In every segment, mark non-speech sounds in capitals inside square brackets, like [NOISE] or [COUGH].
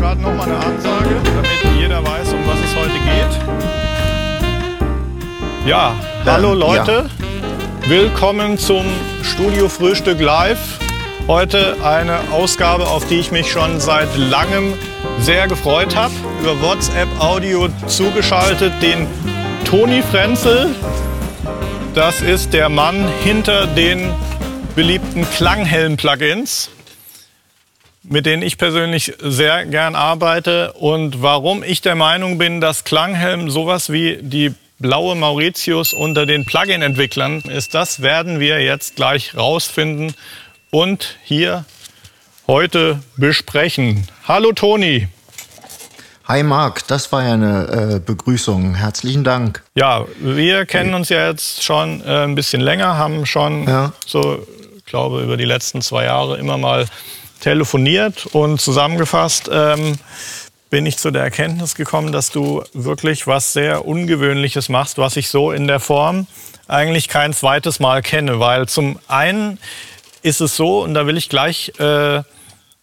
gerade noch mal eine Ansage, damit jeder weiß, um was es heute geht. Ja, hallo Leute. Ja. Willkommen zum Studio Frühstück Live. Heute eine Ausgabe, auf die ich mich schon seit langem sehr gefreut habe. Über WhatsApp Audio zugeschaltet den Toni Frenzel. Das ist der Mann hinter den beliebten Klanghelm-Plugins mit denen ich persönlich sehr gern arbeite und warum ich der Meinung bin, dass Klanghelm sowas wie die blaue Mauritius unter den Plugin-Entwicklern ist, das werden wir jetzt gleich rausfinden und hier heute besprechen. Hallo Toni. Hi Marc, das war ja eine äh, Begrüßung. Herzlichen Dank. Ja, wir kennen uns ja jetzt schon äh, ein bisschen länger, haben schon ja. so, glaube über die letzten zwei Jahre immer mal telefoniert und zusammengefasst ähm, bin ich zu der Erkenntnis gekommen, dass du wirklich was sehr Ungewöhnliches machst, was ich so in der Form eigentlich kein zweites Mal kenne. Weil zum einen ist es so, und da will ich gleich äh,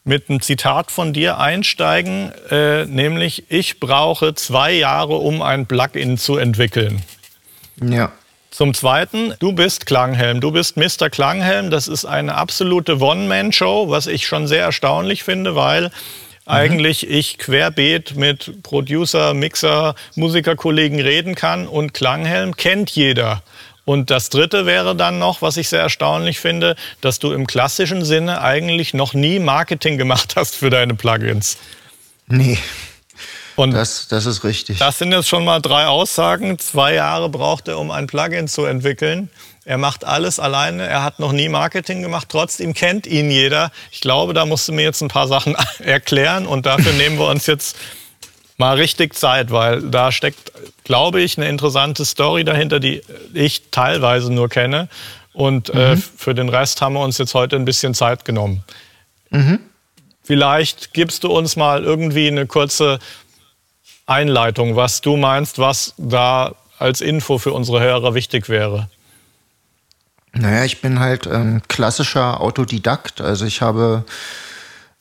mit einem Zitat von dir einsteigen, äh, nämlich ich brauche zwei Jahre, um ein Plugin zu entwickeln. Ja. Zum Zweiten, du bist Klanghelm. Du bist Mr. Klanghelm. Das ist eine absolute One-Man-Show, was ich schon sehr erstaunlich finde, weil mhm. eigentlich ich querbeet mit Producer, Mixer, Musikerkollegen reden kann und Klanghelm kennt jeder. Und das Dritte wäre dann noch, was ich sehr erstaunlich finde, dass du im klassischen Sinne eigentlich noch nie Marketing gemacht [LAUGHS] hast für deine Plugins. Nee. Und das, das ist richtig. Das sind jetzt schon mal drei Aussagen. Zwei Jahre braucht er, um ein Plugin zu entwickeln. Er macht alles alleine. Er hat noch nie Marketing gemacht. Trotzdem kennt ihn jeder. Ich glaube, da musst du mir jetzt ein paar Sachen [LAUGHS] erklären. Und dafür nehmen wir uns jetzt mal richtig Zeit, weil da steckt, glaube ich, eine interessante Story dahinter, die ich teilweise nur kenne. Und äh, mhm. äh, für den Rest haben wir uns jetzt heute ein bisschen Zeit genommen. Mhm. Vielleicht gibst du uns mal irgendwie eine kurze Einleitung, was du meinst, was da als Info für unsere Hörer wichtig wäre. Naja, ich bin halt ähm, klassischer Autodidakt. Also ich habe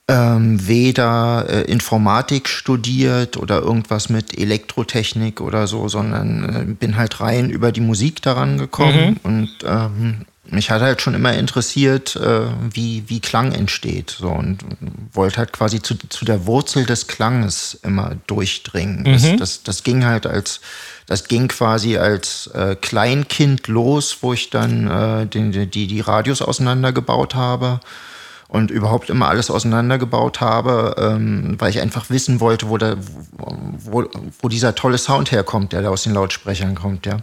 ähm, weder äh, Informatik studiert oder irgendwas mit Elektrotechnik oder so, sondern äh, bin halt rein über die Musik daran gekommen mhm. und ähm, mich hat halt schon immer interessiert, äh, wie, wie Klang entsteht. So, und wollte halt quasi zu, zu der Wurzel des Klanges immer durchdringen. Mhm. Das, das, das ging halt als, das ging quasi als äh, Kleinkind los, wo ich dann äh, den, die, die Radios auseinandergebaut habe und überhaupt immer alles auseinandergebaut habe, ähm, weil ich einfach wissen wollte, wo, der, wo, wo dieser tolle Sound herkommt, der da aus den Lautsprechern kommt, ja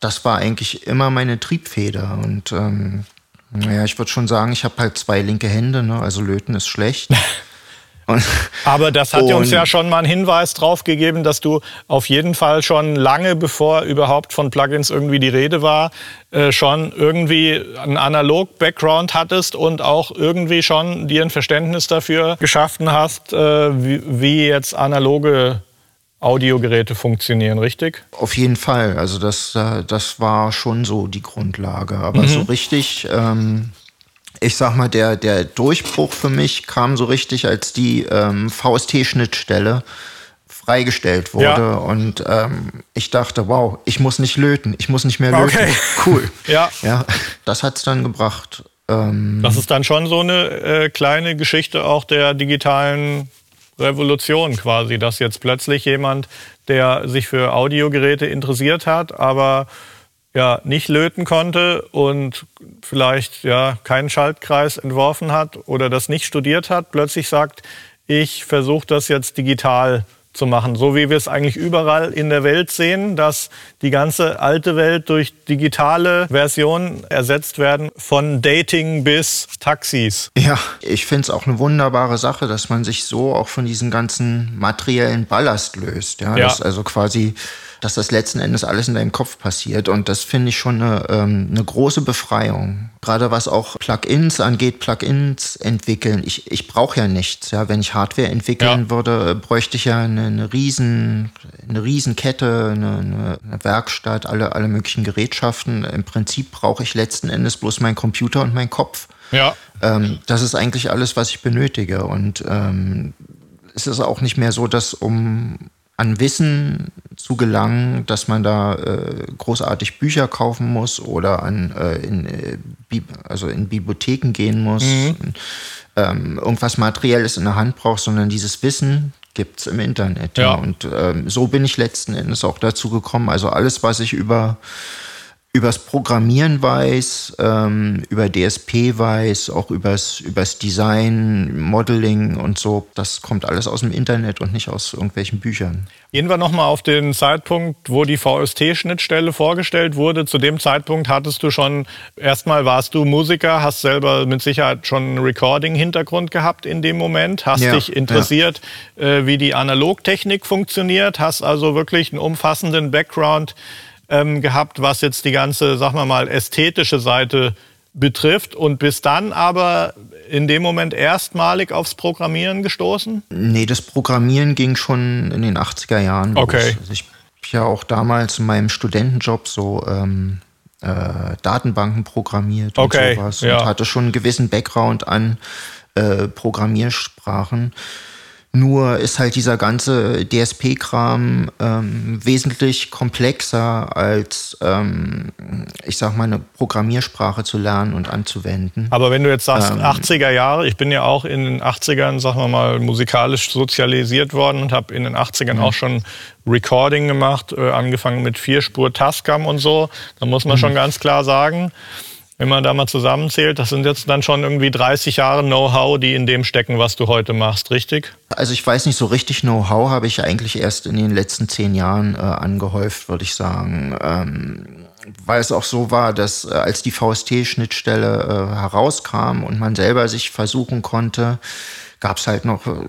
das war eigentlich immer meine Triebfeder. Und ähm, naja, ich würde schon sagen, ich habe halt zwei linke Hände, ne? also löten ist schlecht. [LAUGHS] Und, Aber das hat uns ja schon mal einen Hinweis drauf gegeben, dass du auf jeden Fall schon lange, bevor überhaupt von Plugins irgendwie die Rede war, äh, schon irgendwie einen Analog-Background hattest und auch irgendwie schon dir ein Verständnis dafür geschaffen hast, äh, wie, wie jetzt analoge Audiogeräte funktionieren, richtig? Auf jeden Fall. Also das, äh, das war schon so die Grundlage. Aber mhm. so richtig, ähm, ich sag mal, der, der Durchbruch für mich kam so richtig, als die ähm, VST-Schnittstelle freigestellt wurde. Ja. Und ähm, ich dachte, wow, ich muss nicht löten, ich muss nicht mehr löten. Okay. [LAUGHS] Cool. [LAUGHS] ja. ja. Das hat es dann gebracht. Ähm, das ist dann schon so eine äh, kleine Geschichte auch der digitalen Revolution quasi, dass jetzt plötzlich jemand, der sich für Audiogeräte interessiert hat, aber ja nicht löten konnte und vielleicht ja keinen Schaltkreis entworfen hat oder das nicht studiert hat, plötzlich sagt, ich versuche das jetzt digital zu machen. So wie wir es eigentlich überall in der Welt sehen, dass die ganze alte Welt durch digitale Versionen ersetzt werden, von Dating bis Taxis. Ja, ich finde es auch eine wunderbare Sache, dass man sich so auch von diesem ganzen materiellen Ballast löst. Ja, ja. also quasi dass das letzten Endes alles in deinem Kopf passiert. Und das finde ich schon eine, ähm, eine große Befreiung. Gerade was auch Plugins angeht, Plugins entwickeln. Ich, ich brauche ja nichts. Ja, wenn ich Hardware entwickeln ja. würde, bräuchte ich ja eine, eine riesen, eine riesen Kette, eine, eine Werkstatt, alle, alle möglichen Gerätschaften. Im Prinzip brauche ich letzten Endes bloß meinen Computer und meinen Kopf. Ja. Ähm, das ist eigentlich alles, was ich benötige. Und ähm, es ist auch nicht mehr so, dass um an Wissen zu gelangen, dass man da äh, großartig Bücher kaufen muss oder an, äh, in, äh, also in Bibliotheken gehen muss, mhm. ähm, irgendwas Materielles in der Hand braucht, sondern dieses Wissen gibt es im Internet. Ja. ja. Und ähm, so bin ich letzten Endes auch dazu gekommen. Also alles, was ich über übers Programmieren weiß, ähm, über DSP weiß, auch übers, übers Design, Modeling und so. Das kommt alles aus dem Internet und nicht aus irgendwelchen Büchern. Gehen wir nochmal auf den Zeitpunkt, wo die VST-Schnittstelle vorgestellt wurde. Zu dem Zeitpunkt hattest du schon, erstmal warst du Musiker, hast selber mit Sicherheit schon einen Recording-Hintergrund gehabt in dem Moment, hast ja, dich interessiert, ja. äh, wie die Analogtechnik funktioniert, hast also wirklich einen umfassenden Background ähm, gehabt, was jetzt die ganze, sagen wir mal, ästhetische Seite betrifft und bis dann aber in dem Moment erstmalig aufs Programmieren gestoßen? Nee, das Programmieren ging schon in den 80er Jahren los. Okay. Also ich habe ja auch damals in meinem Studentenjob so ähm, äh, Datenbanken programmiert okay, und sowas ja. und hatte schon einen gewissen Background an äh, Programmiersprachen. Nur ist halt dieser ganze DSP-Kram ähm, wesentlich komplexer als, ähm, ich sag mal, eine Programmiersprache zu lernen und anzuwenden. Aber wenn du jetzt sagst, ähm, 80er Jahre, ich bin ja auch in den 80ern, sagen wir mal, musikalisch sozialisiert worden und habe in den 80ern mhm. auch schon Recording gemacht, äh, angefangen mit Vierspur Tascam und so. Da muss man mhm. schon ganz klar sagen, wenn man da mal zusammenzählt, das sind jetzt dann schon irgendwie 30 Jahre Know-how, die in dem stecken, was du heute machst, richtig? Also ich weiß nicht, so richtig Know-how habe ich eigentlich erst in den letzten zehn Jahren äh, angehäuft, würde ich sagen. Ähm, weil es auch so war, dass äh, als die VST-Schnittstelle äh, herauskam und man selber sich versuchen konnte, gab es halt noch äh,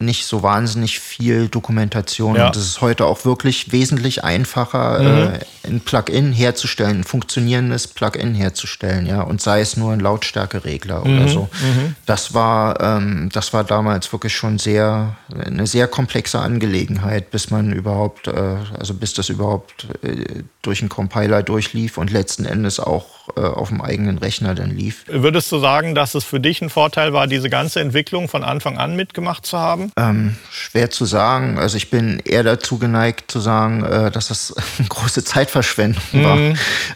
nicht so wahnsinnig viel Dokumentation. Ja. Und es ist heute auch wirklich wesentlich einfacher, mhm. äh, ein Plugin herzustellen, ein funktionierendes Plugin herzustellen, ja. Und sei es nur ein Lautstärkeregler mhm. oder so. Mhm. Das war, ähm, das war damals wirklich schon sehr, eine sehr komplexe Angelegenheit, bis man überhaupt, äh, also bis das überhaupt äh, durch einen Compiler durchlief und letzten Endes auch äh, auf dem eigenen Rechner dann lief. Würdest du sagen, dass es für dich ein Vorteil war, diese ganze Entwicklung von Anfang an mitgemacht zu haben? Ähm, schwer zu sagen. Also ich bin eher dazu geneigt zu sagen, äh, dass das eine [LAUGHS] große Zeitverschwendung mhm. war.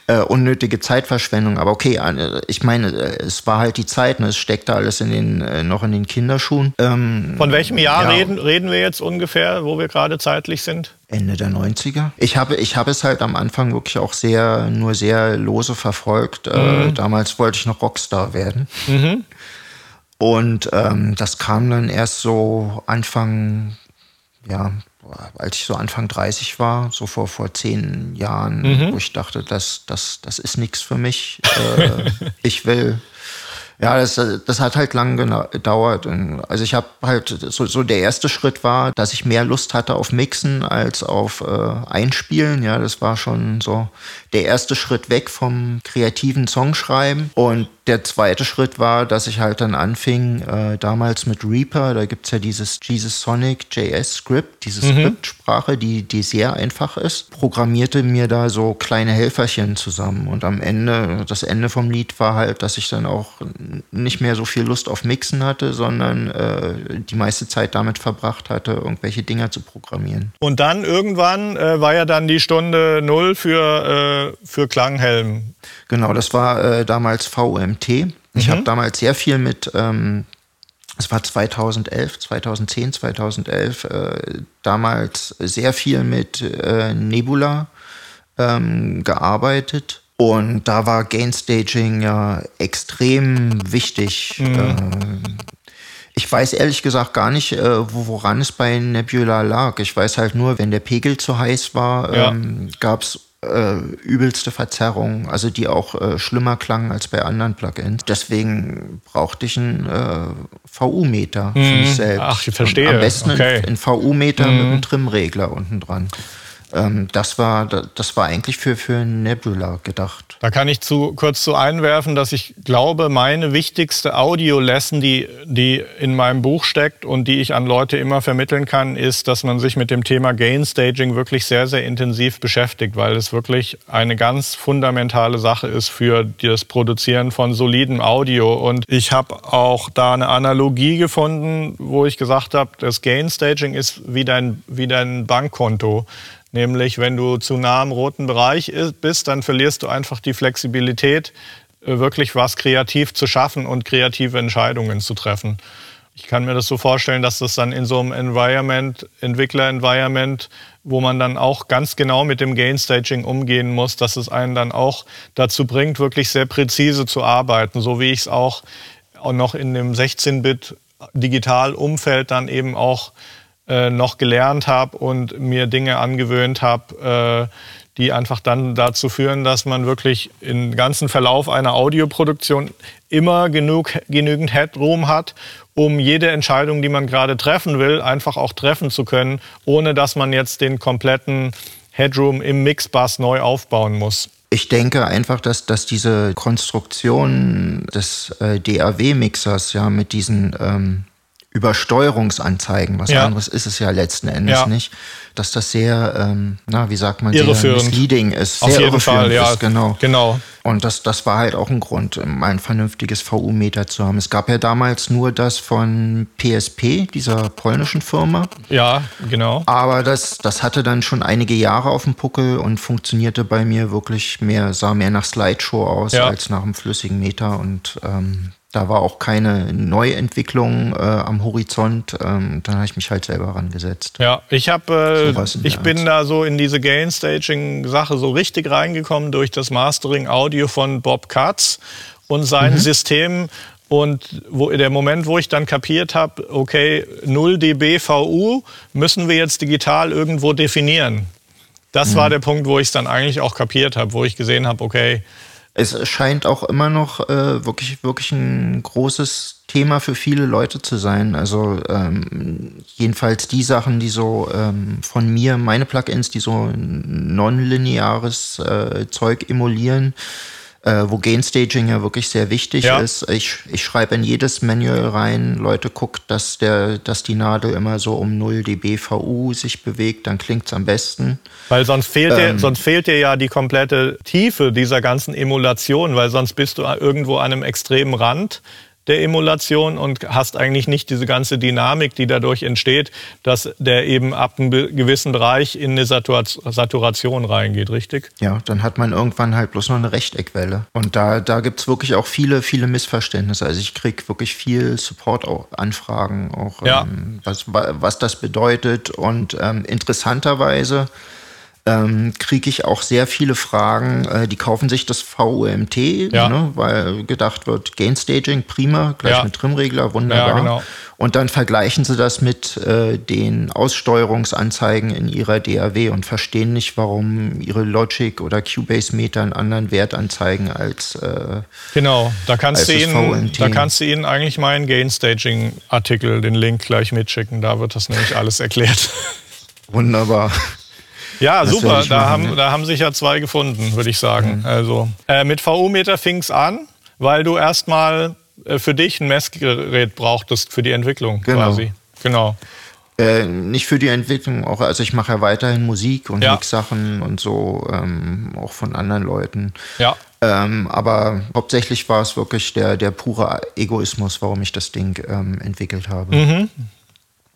Äh, unnötige Zeitverschwendung. Aber okay, äh, ich meine, äh, es war halt die Zeit, ne? es steckte alles in den, noch in den Kinderschuhen. Ähm, von welchem Jahr ja. reden, reden wir jetzt ungefähr, wo wir gerade zeitlich sind? Ende der 90er. Ich habe, ich habe es halt am Anfang wirklich auch sehr, nur sehr lose verfolgt. Äh, mhm. Äh, damals wollte ich noch Rockstar werden. Mhm. Und ähm, das kam dann erst so Anfang, ja, als ich so Anfang 30 war, so vor, vor zehn Jahren, mhm. wo ich dachte, das, das, das ist nichts für mich. Äh, [LAUGHS] ich will ja, das, das hat halt lang gedauert. Also ich habe halt, so, so der erste Schritt war, dass ich mehr Lust hatte auf Mixen als auf äh, Einspielen. Ja, das war schon so der erste Schritt weg vom kreativen Songschreiben. Und der zweite Schritt war, dass ich halt dann anfing, äh, damals mit Reaper, da gibt es ja dieses Jesus Sonic JS Script, diese mhm. Skriptsprache, die, die sehr einfach ist, programmierte mir da so kleine Helferchen zusammen. Und am Ende, das Ende vom Lied war halt, dass ich dann auch nicht mehr so viel Lust auf Mixen hatte, sondern äh, die meiste Zeit damit verbracht hatte, irgendwelche Dinger zu programmieren. Und dann irgendwann äh, war ja dann die Stunde Null für, äh, für Klanghelm. Genau, das war äh, damals VMT. Ich mhm. habe damals sehr viel mit, ähm, es war 2011, 2010, 2011, äh, damals sehr viel mit äh, Nebula ähm, gearbeitet. Und da war Gainstaging ja extrem wichtig. Mhm. Äh, ich weiß ehrlich gesagt gar nicht, äh, woran es bei Nebula lag. Ich weiß halt nur, wenn der Pegel zu heiß war, ja. ähm, gab es äh, übelste Verzerrungen, also die auch äh, schlimmer klangen als bei anderen Plugins. Deswegen brauchte ich einen äh, VU-Meter für mich hm. selbst. Ach, ich verstehe. Und am besten okay. einen VU-Meter mm. mit einem Trimregler unten dran. Ähm, das, war, das war eigentlich für, für Nebula gedacht. Da kann ich zu, kurz zu einwerfen, dass ich glaube, meine wichtigste Audio-Lesson, die, die in meinem Buch steckt und die ich an Leute immer vermitteln kann, ist, dass man sich mit dem Thema Gain Staging wirklich sehr, sehr intensiv beschäftigt, weil es wirklich eine ganz fundamentale Sache ist für das Produzieren von solidem Audio. Und ich habe auch da eine Analogie gefunden, wo ich gesagt habe, das Gain Staging ist wie dein, wie dein Bankkonto. Nämlich, wenn du zu nah im roten Bereich bist, dann verlierst du einfach die Flexibilität, äh, wirklich was kreativ zu schaffen und kreative Entscheidungen zu treffen. Ich kann mir das so vorstellen, dass das dann in so einem Environment, Entwickler-Environment, wo man dann auch ganz genau mit dem Gain-Staging umgehen muss, dass es einen dann auch dazu bringt, wirklich sehr präzise zu arbeiten, so wie ich es auch noch in dem 16-Bit-Digital-Umfeld dann eben auch äh, noch gelernt habe und mir Dinge angewöhnt habe, äh, die einfach dann dazu führen, dass man wirklich im ganzen Verlauf einer Audioproduktion immer genug, genügend Headroom hat, um jede Entscheidung, die man gerade treffen will, einfach auch treffen zu können, ohne dass man jetzt den kompletten Headroom im Mixbus neu aufbauen muss. Ich denke einfach, dass, dass diese Konstruktion des äh, DAW-Mixers ja mit diesen ähm, Übersteuerungsanzeigen, was ja. anderes ist es ja letzten Endes ja. nicht, dass das sehr, ähm, na, wie sagt man, sehr misleading ist. Auf sehr jeden Fall, ja. Ist, genau. genau. Und das, das war halt auch ein Grund, ein vernünftiges VU-Meter zu haben. Es gab ja damals nur das von PSP, dieser polnischen Firma. Ja, genau. Aber das, das hatte dann schon einige Jahre auf dem Puckel und funktionierte bei mir wirklich mehr, sah mehr nach Slideshow aus ja. als nach einem flüssigen Meter und ähm, da war auch keine Neuentwicklung äh, am Horizont. Ähm, dann habe ich mich halt selber rangesetzt. Ja, ich habe, äh, ich bin Art. da so in diese Gain-Staging-Sache so richtig reingekommen durch das Mastering-Audio von Bob Katz und sein mhm. System. Und wo, der Moment, wo ich dann kapiert habe, okay, 0 dB VU müssen wir jetzt digital irgendwo definieren. Das mhm. war der Punkt, wo ich es dann eigentlich auch kapiert habe, wo ich gesehen habe, okay, es scheint auch immer noch äh, wirklich, wirklich ein großes Thema für viele Leute zu sein. Also ähm, jedenfalls die Sachen, die so ähm, von mir, meine Plugins, die so nonlineares äh, Zeug emulieren, äh, wo Gain Staging ja wirklich sehr wichtig ja. ist. Ich, ich schreibe in jedes Manual rein, Leute, guckt, dass, der, dass die Nadel immer so um 0 dB VU sich bewegt, dann klingt es am besten. Weil sonst fehlt, ähm, dir, sonst fehlt dir ja die komplette Tiefe dieser ganzen Emulation, weil sonst bist du irgendwo an einem extremen Rand der Emulation und hast eigentlich nicht diese ganze Dynamik, die dadurch entsteht, dass der eben ab einem gewissen Bereich in eine Saturation reingeht, richtig? Ja, dann hat man irgendwann halt bloß noch eine Rechteckwelle. Und da, da gibt es wirklich auch viele, viele Missverständnisse. Also ich kriege wirklich viel Support-Anfragen, auch, ja. ähm, was, was das bedeutet. Und ähm, interessanterweise ähm, kriege ich auch sehr viele Fragen. Äh, die kaufen sich das VUMT, ja. ne, weil gedacht wird, Gain Staging, prima, gleich ja. mit Trimregler, wunderbar. Ja, genau. Und dann vergleichen sie das mit äh, den Aussteuerungsanzeigen in ihrer DAW und verstehen nicht, warum ihre Logic oder Cubase-Meter einen anderen Wert anzeigen als äh, Genau, da kannst, du ihnen, da kannst du ihnen eigentlich meinen Gain Staging-Artikel, den Link gleich mitschicken. Da wird das nämlich alles erklärt. Wunderbar. Ja, das super. Da, haben, ne? da haben sich ja zwei gefunden, würde ich sagen. Mhm. Also äh, mit VU-Meter fing es an, weil du erstmal äh, für dich ein Messgerät brauchtest für die Entwicklung genau. quasi. Genau. Äh, nicht für die Entwicklung, auch, also ich mache ja weiterhin Musik und ja. Mix-Sachen und so, ähm, auch von anderen Leuten. Ja. Ähm, aber hauptsächlich war es wirklich der, der pure Egoismus, warum ich das Ding ähm, entwickelt habe. Mhm.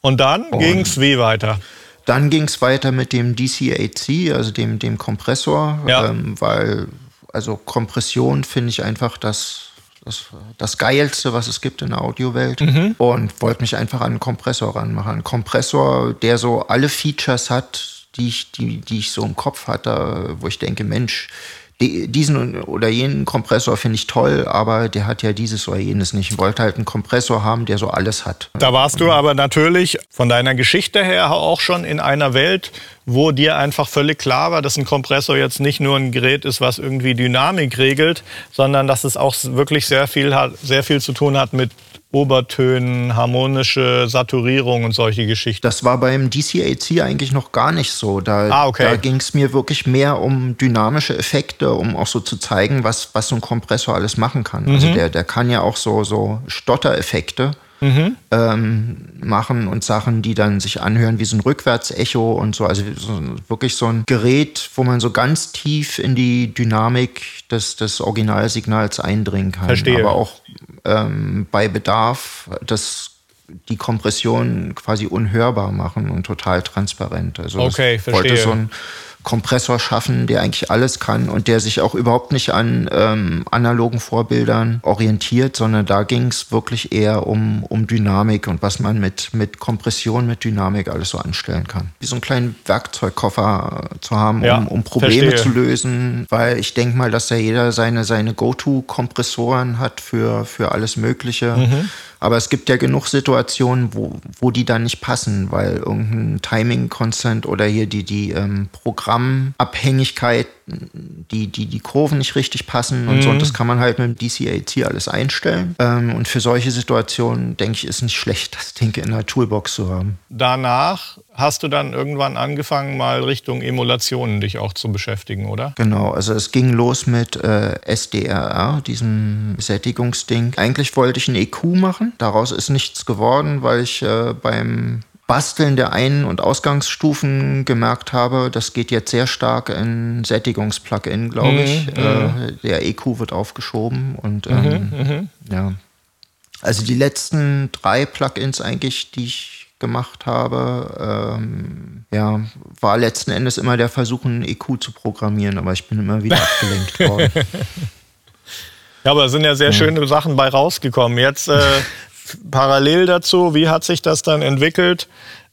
Und dann ging es wie weiter? Dann ging es weiter mit dem DC-8C, also dem, dem Kompressor, ja. ähm, weil also Kompression finde ich einfach das, das, das Geilste, was es gibt in der Audiowelt. Mhm. Und wollte mich einfach an einen Kompressor ranmachen. Ein Kompressor, der so alle Features hat, die ich, die, die ich so im Kopf hatte, wo ich denke, Mensch, diesen oder jenen Kompressor finde ich toll, aber der hat ja dieses oder jenes nicht. Ich wollte halt einen Kompressor haben, der so alles hat. Da warst du aber natürlich von deiner Geschichte her auch schon in einer Welt, wo dir einfach völlig klar war, dass ein Kompressor jetzt nicht nur ein Gerät ist, was irgendwie Dynamik regelt, sondern dass es auch wirklich sehr viel, sehr viel zu tun hat mit Obertönen, harmonische Saturierung und solche Geschichten. Das war beim DCAC eigentlich noch gar nicht so. Da, ah, okay. da ging es mir wirklich mehr um dynamische Effekte, um auch so zu zeigen, was, was so ein Kompressor alles machen kann. Also mhm. Also der, der kann ja auch so, so Stottereffekte mhm. ähm, machen und Sachen, die dann sich anhören wie so ein Rückwärtsecho und so. Also so, wirklich so ein Gerät, wo man so ganz tief in die Dynamik des, des Originalsignals eindringen kann. Verstehe. Aber auch ähm, bei Bedarf das die Kompression quasi unhörbar machen und total transparent. Also okay, verstehe. wollte so ein Kompressor schaffen, der eigentlich alles kann und der sich auch überhaupt nicht an ähm, analogen Vorbildern orientiert, sondern da ging es wirklich eher um, um Dynamik und was man mit, mit Kompression, mit Dynamik alles so anstellen kann. Wie so einen kleinen Werkzeugkoffer äh, zu haben, ja, um, um Probleme verstehe. zu lösen, weil ich denke mal, dass ja jeder seine, seine Go-To-Kompressoren hat für, für alles Mögliche. Mhm. Aber es gibt ja genug Situationen, wo, wo die dann nicht passen, weil irgendein Timing-Consent oder hier die, die ähm, Programmabhängigkeit, die, die, die Kurven nicht richtig passen und mhm. so. Und das kann man halt mit dem DCAT alles einstellen. Ähm, und für solche Situationen, denke ich, ist nicht schlecht, das Ding in der Toolbox zu haben. Danach hast du dann irgendwann angefangen, mal Richtung Emulationen dich auch zu beschäftigen, oder? Genau, also es ging los mit äh, SDRR, diesem Sättigungsding. Eigentlich wollte ich ein EQ machen, daraus ist nichts geworden, weil ich äh, beim Basteln der Ein- und Ausgangsstufen gemerkt habe, das geht jetzt sehr stark in Sättigungs-Plugin, glaube mhm, ich. Mhm, äh, der EQ wird aufgeschoben und mhm, ähm, mhm, ja. Also die letzten drei Plugins eigentlich, die ich gemacht habe, ähm, ja, war letzten Endes immer der Versuch, einen EQ zu programmieren, aber ich bin immer wieder [LAUGHS] abgelenkt worden. Ja, aber es sind ja sehr ja. schöne Sachen bei rausgekommen. Jetzt äh, [LAUGHS] parallel dazu, wie hat sich das dann entwickelt?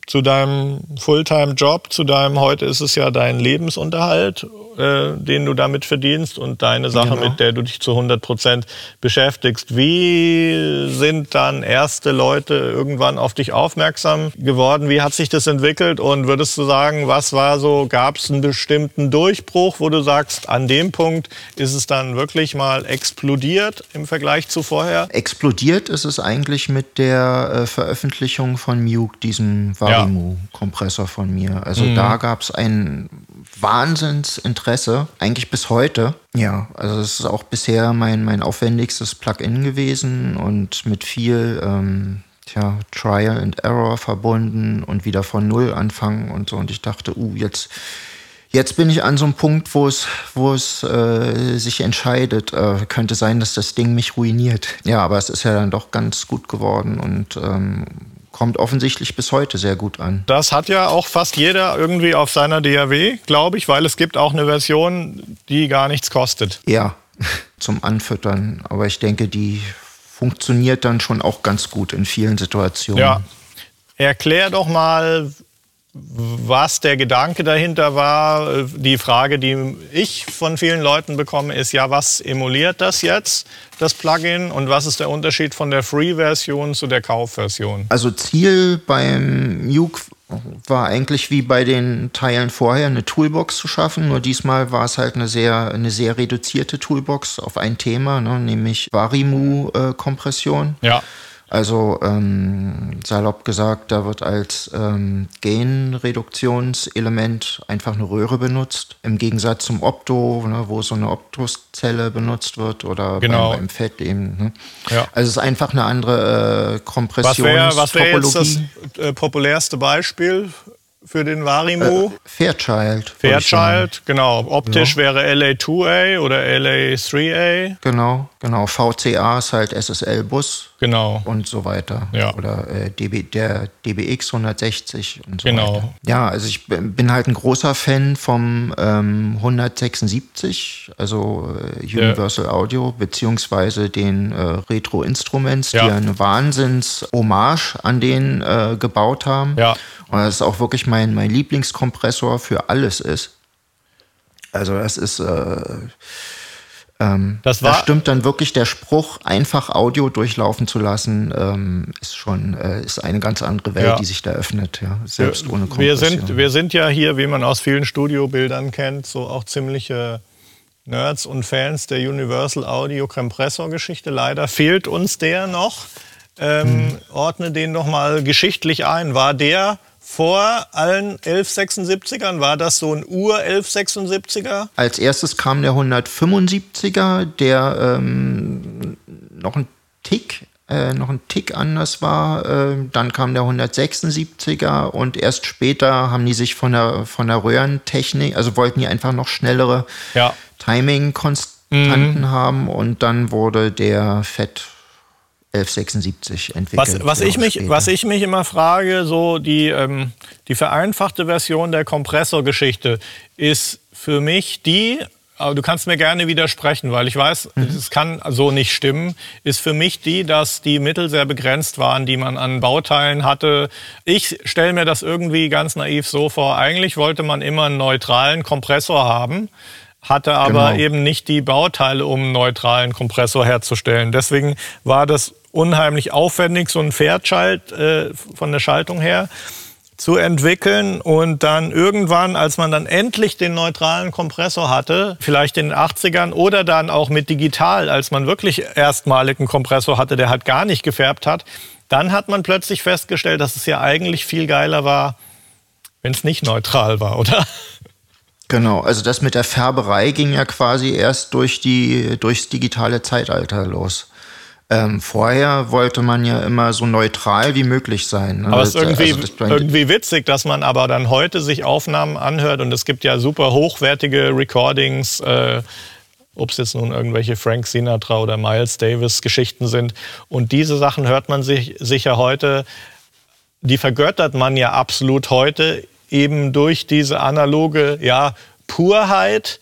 Zu deinem Fulltime-Job, zu deinem, heute ist es ja dein Lebensunterhalt, äh, den du damit verdienst und deine Sache, genau. mit der du dich zu 100 Prozent beschäftigst. Wie sind dann erste Leute irgendwann auf dich aufmerksam geworden? Wie hat sich das entwickelt? Und würdest du sagen, was war so, gab es einen bestimmten Durchbruch, wo du sagst, an dem Punkt ist es dann wirklich mal explodiert im Vergleich zu vorher? Explodiert ist es eigentlich mit der äh, Veröffentlichung von Muke, diesem Var Arimu-Kompressor von mir. Also mhm. da gab es ein Wahnsinnsinteresse, eigentlich bis heute. Ja, also es ist auch bisher mein, mein aufwendigstes Plugin gewesen und mit viel ähm, tja, Trial and Error verbunden und wieder von Null anfangen und so. Und ich dachte, uh, jetzt Jetzt bin ich an so einem Punkt, wo es, wo es äh, sich entscheidet. Äh, könnte sein, dass das Ding mich ruiniert. Ja, aber es ist ja dann doch ganz gut geworden und ähm, kommt offensichtlich bis heute sehr gut an. Das hat ja auch fast jeder irgendwie auf seiner DAW, glaube ich, weil es gibt auch eine Version, die gar nichts kostet. Ja, [LAUGHS] zum Anfüttern. Aber ich denke, die funktioniert dann schon auch ganz gut in vielen Situationen. Ja. Erklär doch mal, was der Gedanke dahinter war. Die Frage, die ich von vielen Leuten bekomme, ist ja, was emuliert das jetzt, das Plugin, und was ist der Unterschied von der Free-Version zu der Kaufversion? Also Ziel beim Nuke war eigentlich wie bei den Teilen vorher eine Toolbox zu schaffen, nur diesmal war es halt eine sehr, eine sehr reduzierte Toolbox auf ein Thema, ne, nämlich Varimu-Kompression. Äh, ja. Also ähm, salopp gesagt, da wird als ähm, Genreduktionselement einfach eine Röhre benutzt. Im Gegensatz zum Opto, ne, wo so eine Optuszelle benutzt wird oder genau. beim, beim Fett eben. Ne? Ja. Also es ist einfach eine andere äh, Kompression. Was wäre wär jetzt das äh, populärste Beispiel für den Varimo. Äh, Fairchild. Fairchild, genau. Optisch ja. wäre LA2A oder LA3A. Genau, genau. VCA ist halt SSL-Bus. Genau. Und so weiter. Ja. Oder äh, DB, der DBX 160 und so genau. weiter. Ja, also ich bin halt ein großer Fan vom ähm, 176, also äh, Universal ja. Audio, beziehungsweise den äh, Retro Instruments, ja. die eine Wahnsinns-Hommage an den äh, gebaut haben. Ja. Und das ist auch wirklich mein, mein Lieblingskompressor für alles ist. Also das ist, äh, ähm, das war, da stimmt dann wirklich der Spruch, einfach Audio durchlaufen zu lassen, ähm, ist schon äh, ist eine ganz andere Welt, ja. die sich da öffnet, ja, selbst ohne Kompression. Wir sind, wir sind ja hier, wie man aus vielen Studiobildern kennt, so auch ziemliche Nerds und Fans der Universal Audio Kompressor Geschichte. Leider fehlt uns der noch. Ähm, mhm. Ordne den nochmal geschichtlich ein. War der vor allen 1176ern? War das so ein Ur-1176er? Als erstes kam der 175er, der ähm, noch ein Tick äh, noch ein Tick anders war. Äh, dann kam der 176er und erst später haben die sich von der, von der Röhrentechnik, also wollten die einfach noch schnellere ja. Timing-Konstanten mhm. haben und dann wurde der Fett 1176 entwickelt. Was, was ich, mich, was ich mich immer frage, so die, ähm, die vereinfachte Version der Kompressorgeschichte ist für mich die, aber du kannst mir gerne widersprechen, weil ich weiß, mhm. es kann so nicht stimmen, ist für mich die, dass die Mittel sehr begrenzt waren, die man an Bauteilen hatte. Ich stelle mir das irgendwie ganz naiv so vor. Eigentlich wollte man immer einen neutralen Kompressor haben hatte aber genau. eben nicht die Bauteile, um einen neutralen Kompressor herzustellen. Deswegen war das unheimlich aufwendig, so ein Pferdschalt äh, von der Schaltung her zu entwickeln und dann irgendwann, als man dann endlich den neutralen Kompressor hatte, vielleicht in den 80ern oder dann auch mit digital, als man wirklich erstmalig einen Kompressor hatte, der halt gar nicht gefärbt hat, dann hat man plötzlich festgestellt, dass es ja eigentlich viel geiler war, wenn es nicht neutral war, oder? Genau, also das mit der Färberei ging ja quasi erst durch die, durchs digitale Zeitalter los. Ähm, vorher wollte man ja immer so neutral wie möglich sein. Ne? Aber es ist irgendwie, also irgendwie witzig, dass man aber dann heute sich Aufnahmen anhört und es gibt ja super hochwertige Recordings, äh, ob es jetzt nun irgendwelche Frank Sinatra oder Miles Davis Geschichten sind. Und diese Sachen hört man sich sicher heute, die vergöttert man ja absolut heute eben durch diese analoge ja, Purheit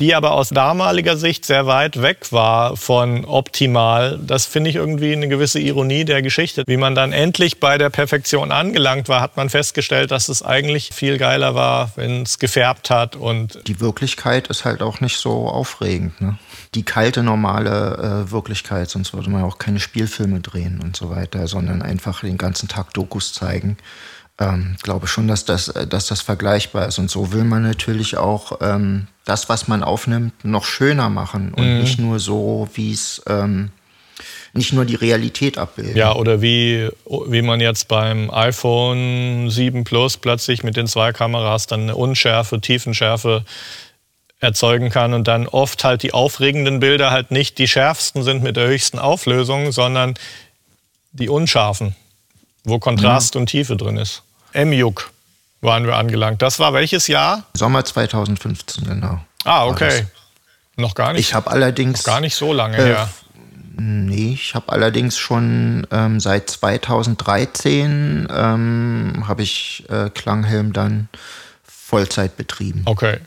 die aber aus damaliger Sicht sehr weit weg war von optimal. Das finde ich irgendwie eine gewisse Ironie der Geschichte. Wie man dann endlich bei der Perfektion angelangt war, hat man festgestellt, dass es eigentlich viel geiler war, wenn es gefärbt hat. Und die Wirklichkeit ist halt auch nicht so aufregend. Ne? Die kalte, normale äh, Wirklichkeit, sonst würde man auch keine Spielfilme drehen und so weiter, sondern einfach den ganzen Tag Dokus zeigen ähm, glaube schon, dass das, äh, dass das vergleichbar ist. Und so will man natürlich auch ähm, das, was man aufnimmt, noch schöner machen und mhm. nicht nur so, wie es ähm, nicht nur die Realität abbildet. Ja, oder wie, wie man jetzt beim iPhone 7 Plus plötzlich mit den zwei Kameras dann eine Unschärfe, Tiefenschärfe erzeugen kann und dann oft halt die aufregenden Bilder halt nicht die schärfsten sind mit der höchsten Auflösung, sondern die unscharfen, wo Kontrast mhm. und Tiefe drin ist. Emjuk waren wir angelangt. Das war welches Jahr? Sommer 2015, genau. Ah, okay. Noch gar nicht. Ich habe allerdings. gar nicht so lange äh, her. Nee, ich habe allerdings schon ähm, seit 2013 ähm, habe ich äh, Klanghelm dann Vollzeit betrieben. Okay.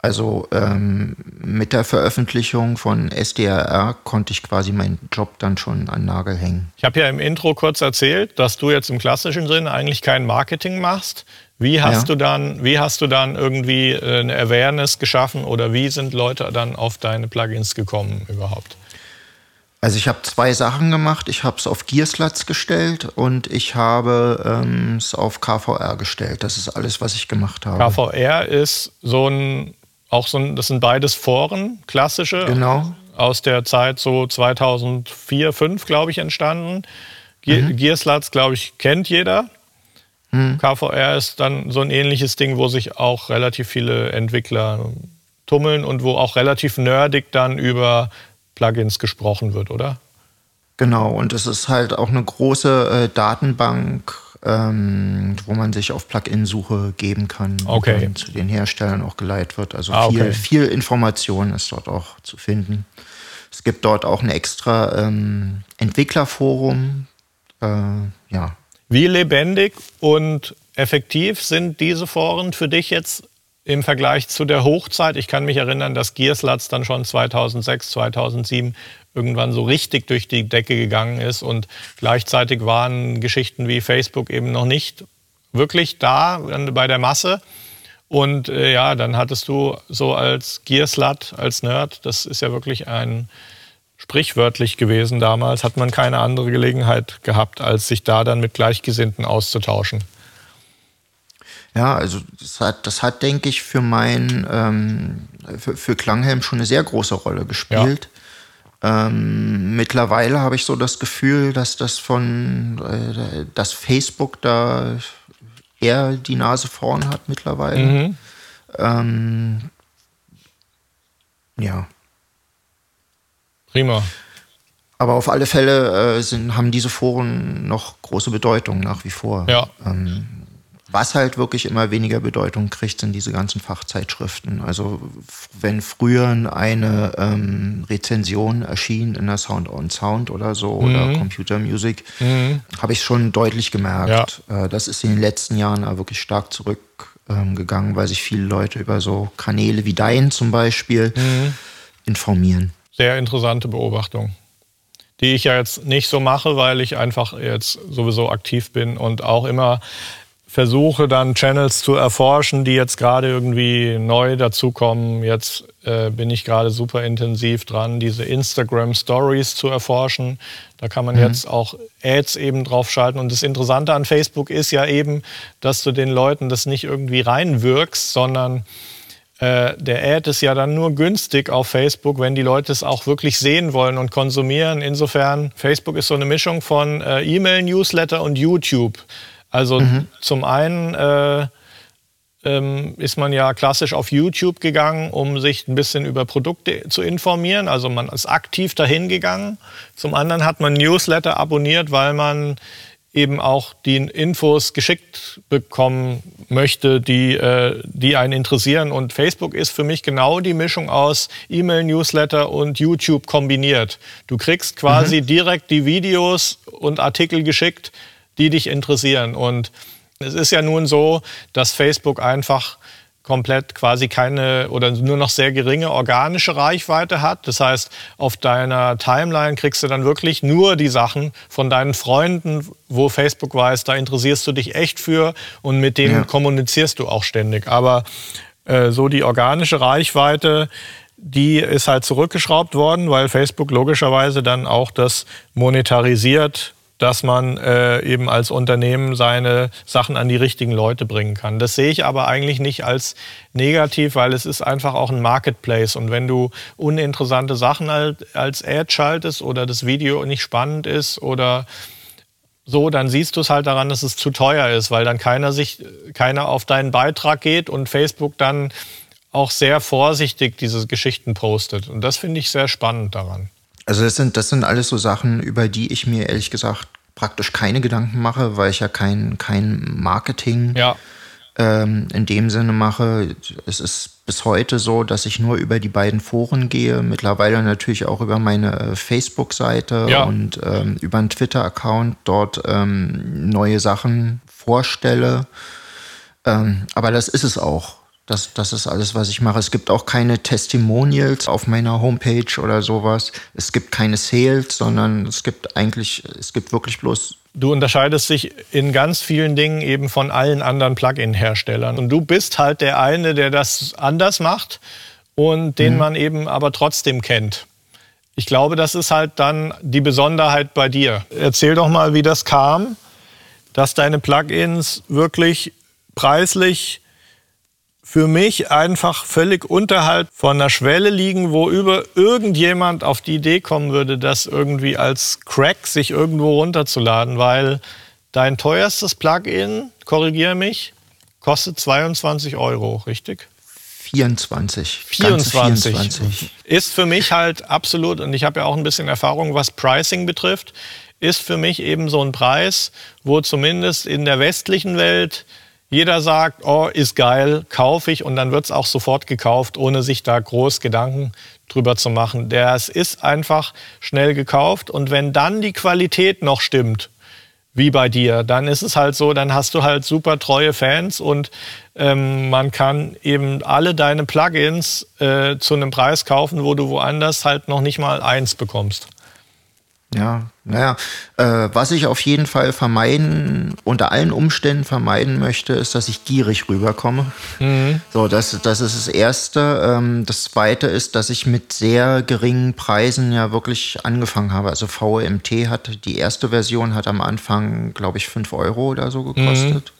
Also ähm, mit der Veröffentlichung von SDRR konnte ich quasi meinen Job dann schon an Nagel hängen. Ich habe ja im Intro kurz erzählt, dass du jetzt im klassischen Sinne eigentlich kein Marketing machst. Wie hast ja. du dann, wie hast du dann irgendwie äh, eine Awareness geschaffen oder wie sind Leute dann auf deine Plugins gekommen überhaupt? Also ich habe zwei Sachen gemacht. Ich habe es auf Gearsluts gestellt und ich habe ähm, es auf KVR gestellt. Das ist alles, was ich gemacht habe. KVR ist so ein auch so ein, das sind beides Foren, klassische. Genau. Aus der Zeit so 2004, 2005, glaube ich, entstanden. Ge mhm. Gearslats, glaube ich, kennt jeder. Mhm. KVR ist dann so ein ähnliches Ding, wo sich auch relativ viele Entwickler tummeln und wo auch relativ nerdig dann über Plugins gesprochen wird, oder? Genau, und es ist halt auch eine große äh, Datenbank ähm, wo man sich auf Plugin-Suche geben kann okay. und zu den Herstellern auch geleitet wird. Also ah, viel, okay. viel Information ist dort auch zu finden. Es gibt dort auch ein extra ähm, Entwicklerforum. Äh, ja. Wie lebendig und effektiv sind diese Foren für dich jetzt im Vergleich zu der Hochzeit? Ich kann mich erinnern, dass Gearslats dann schon 2006, 2007 irgendwann so richtig durch die Decke gegangen ist. Und gleichzeitig waren Geschichten wie Facebook eben noch nicht wirklich da bei der Masse. Und äh, ja, dann hattest du so als Gearslut, als Nerd, das ist ja wirklich ein sprichwörtlich gewesen damals, hat man keine andere Gelegenheit gehabt, als sich da dann mit Gleichgesinnten auszutauschen. Ja, also das hat, das hat denke ich, für mein, ähm, für, für Klanghelm schon eine sehr große Rolle gespielt. Ja Ähm, mittlerweile habe ich so das Gefühl, dass das von, äh, dass Facebook da eher die Nase vorn hat mittlerweile. Mhm. Ähm, ja. Prima. Aber auf alle Fälle äh, sind, haben diese Foren noch große Bedeutung nach wie vor. Ja. Ähm, was halt wirklich immer weniger Bedeutung kriegt, sind diese ganzen Fachzeitschriften. Also wenn früher eine ähm, Rezension erschien in der Sound on Sound oder so mhm. oder Computer Music, mhm. habe ich schon deutlich gemerkt. Ja. Äh, das ist in den letzten Jahren wirklich stark zurückgegangen, ähm, weil sich viele Leute über so Kanäle wie dein zum Beispiel mhm. informieren. Sehr interessante Beobachtung die ich ja jetzt nicht so mache, weil ich einfach jetzt sowieso aktiv bin und auch immer versuche dann Channels zu erforschen, die jetzt gerade irgendwie neu dazukommen. Jetzt äh, bin ich gerade super intensiv dran, diese Instagram Stories zu erforschen. Da kann man mhm. jetzt auch Ads eben drauf schalten. Und das Interessante an Facebook ist ja eben, dass du den Leuten das nicht irgendwie reinwirkst, sondern äh, der Ad ist ja dann nur günstig auf Facebook, wenn die Leute es auch wirklich sehen wollen und konsumieren. Insofern, Facebook ist so eine Mischung von äh, E-Mail, Newsletter und YouTube. Also mhm. zum einen äh, ähm, ist man ja klassisch auf YouTube gegangen, um sich ein bisschen über Produkte zu informieren. Also man ist aktiv dahin gegangen. Zum anderen hat man Newsletter abonniert, weil man eben auch die Infos geschickt bekommen möchte, die, äh, die einen interessieren. Und Facebook ist für mich genau die Mischung aus E-Mail, Newsletter und YouTube kombiniert. Du kriegst quasi mhm. direkt die Videos und Artikel geschickt, die dich interessieren. Und es ist ja nun so, dass Facebook einfach komplett quasi keine oder nur noch sehr geringe organische Reichweite hat. Das heißt, auf deiner Timeline kriegst du dann wirklich nur die Sachen von deinen Freunden, wo Facebook weiß, da interessierst du dich echt für und mit denen ja. kommunizierst du auch ständig. Aber äh, so die organische Reichweite, die ist halt zurückgeschraubt worden, weil Facebook logischerweise dann auch das monetarisiert dass man äh, eben als Unternehmen seine Sachen an die richtigen Leute bringen kann. Das sehe ich aber eigentlich nicht als negativ, weil es ist einfach auch ein Marketplace. Und wenn du uninteressante Sachen als Ad schaltest oder das Video nicht spannend ist oder so, dann siehst du es halt daran, dass es zu teuer ist, weil dann keiner sich, keiner auf deinen Beitrag geht und Facebook dann auch sehr vorsichtig diese Geschichten postet. Und das finde ich sehr spannend daran. Also das sind, das sind alles so Sachen, über die ich mir ehrlich gesagt praktisch keine Gedanken mache, weil ich ja kein, kein Marketing ja. ähm, in dem Sinne mache. Es ist bis heute so, dass ich nur über die beiden Foren gehe, mittlerweile natürlich auch über meine äh, Facebook-Seite ja. und ähm, über einen Twitter-Account dort ähm, neue Sachen vorstelle. Ähm, aber das ist es auch. Das, das ist alles, was ich mache. Es gibt auch keine Testimonials auf meiner Homepage oder sowas. Es gibt keine Sales, sondern es gibt eigentlich, es gibt wirklich bloß. Du unterscheidest dich in ganz vielen Dingen eben von allen anderen Plugin-Herstellern. Und du bist halt der eine, der das anders macht und den mhm. man eben aber trotzdem kennt. Ich glaube, das ist halt dann die Besonderheit bei dir. Erzähl doch mal, wie das kam, dass deine Plugins wirklich preislich für mich einfach völlig unterhalb von einer Schwelle liegen, wo über irgendjemand auf die Idee kommen würde, das irgendwie als Crack sich irgendwo runterzuladen, weil dein teuerstes Plugin, korrigiere mich, kostet 22 Euro, richtig? 24. 24. 24. Ist für mich halt absolut, und ich habe ja auch ein bisschen Erfahrung, was Pricing betrifft, ist für mich eben so ein Preis, wo zumindest in der westlichen Welt jeder sagt, oh, ist geil, kaufe ich und dann wird es auch sofort gekauft, ohne sich da groß Gedanken drüber zu machen. Es ist einfach schnell gekauft und wenn dann die Qualität noch stimmt, wie bei dir, dann ist es halt so, dann hast du halt super treue Fans und ähm, man kann eben alle deine Plugins äh, zu einem Preis kaufen, wo du woanders halt noch nicht mal eins bekommst. Ja, naja, äh, was ich auf jeden Fall vermeiden, unter allen Umständen vermeiden möchte, ist, dass ich gierig rüberkomme. Mhm. So, das, das ist das Erste. Ähm, das Zweite ist, dass ich mit sehr geringen Preisen ja wirklich angefangen habe. Also VMT hat, die erste Version hat am Anfang, glaube ich, 5 Euro oder so gekostet.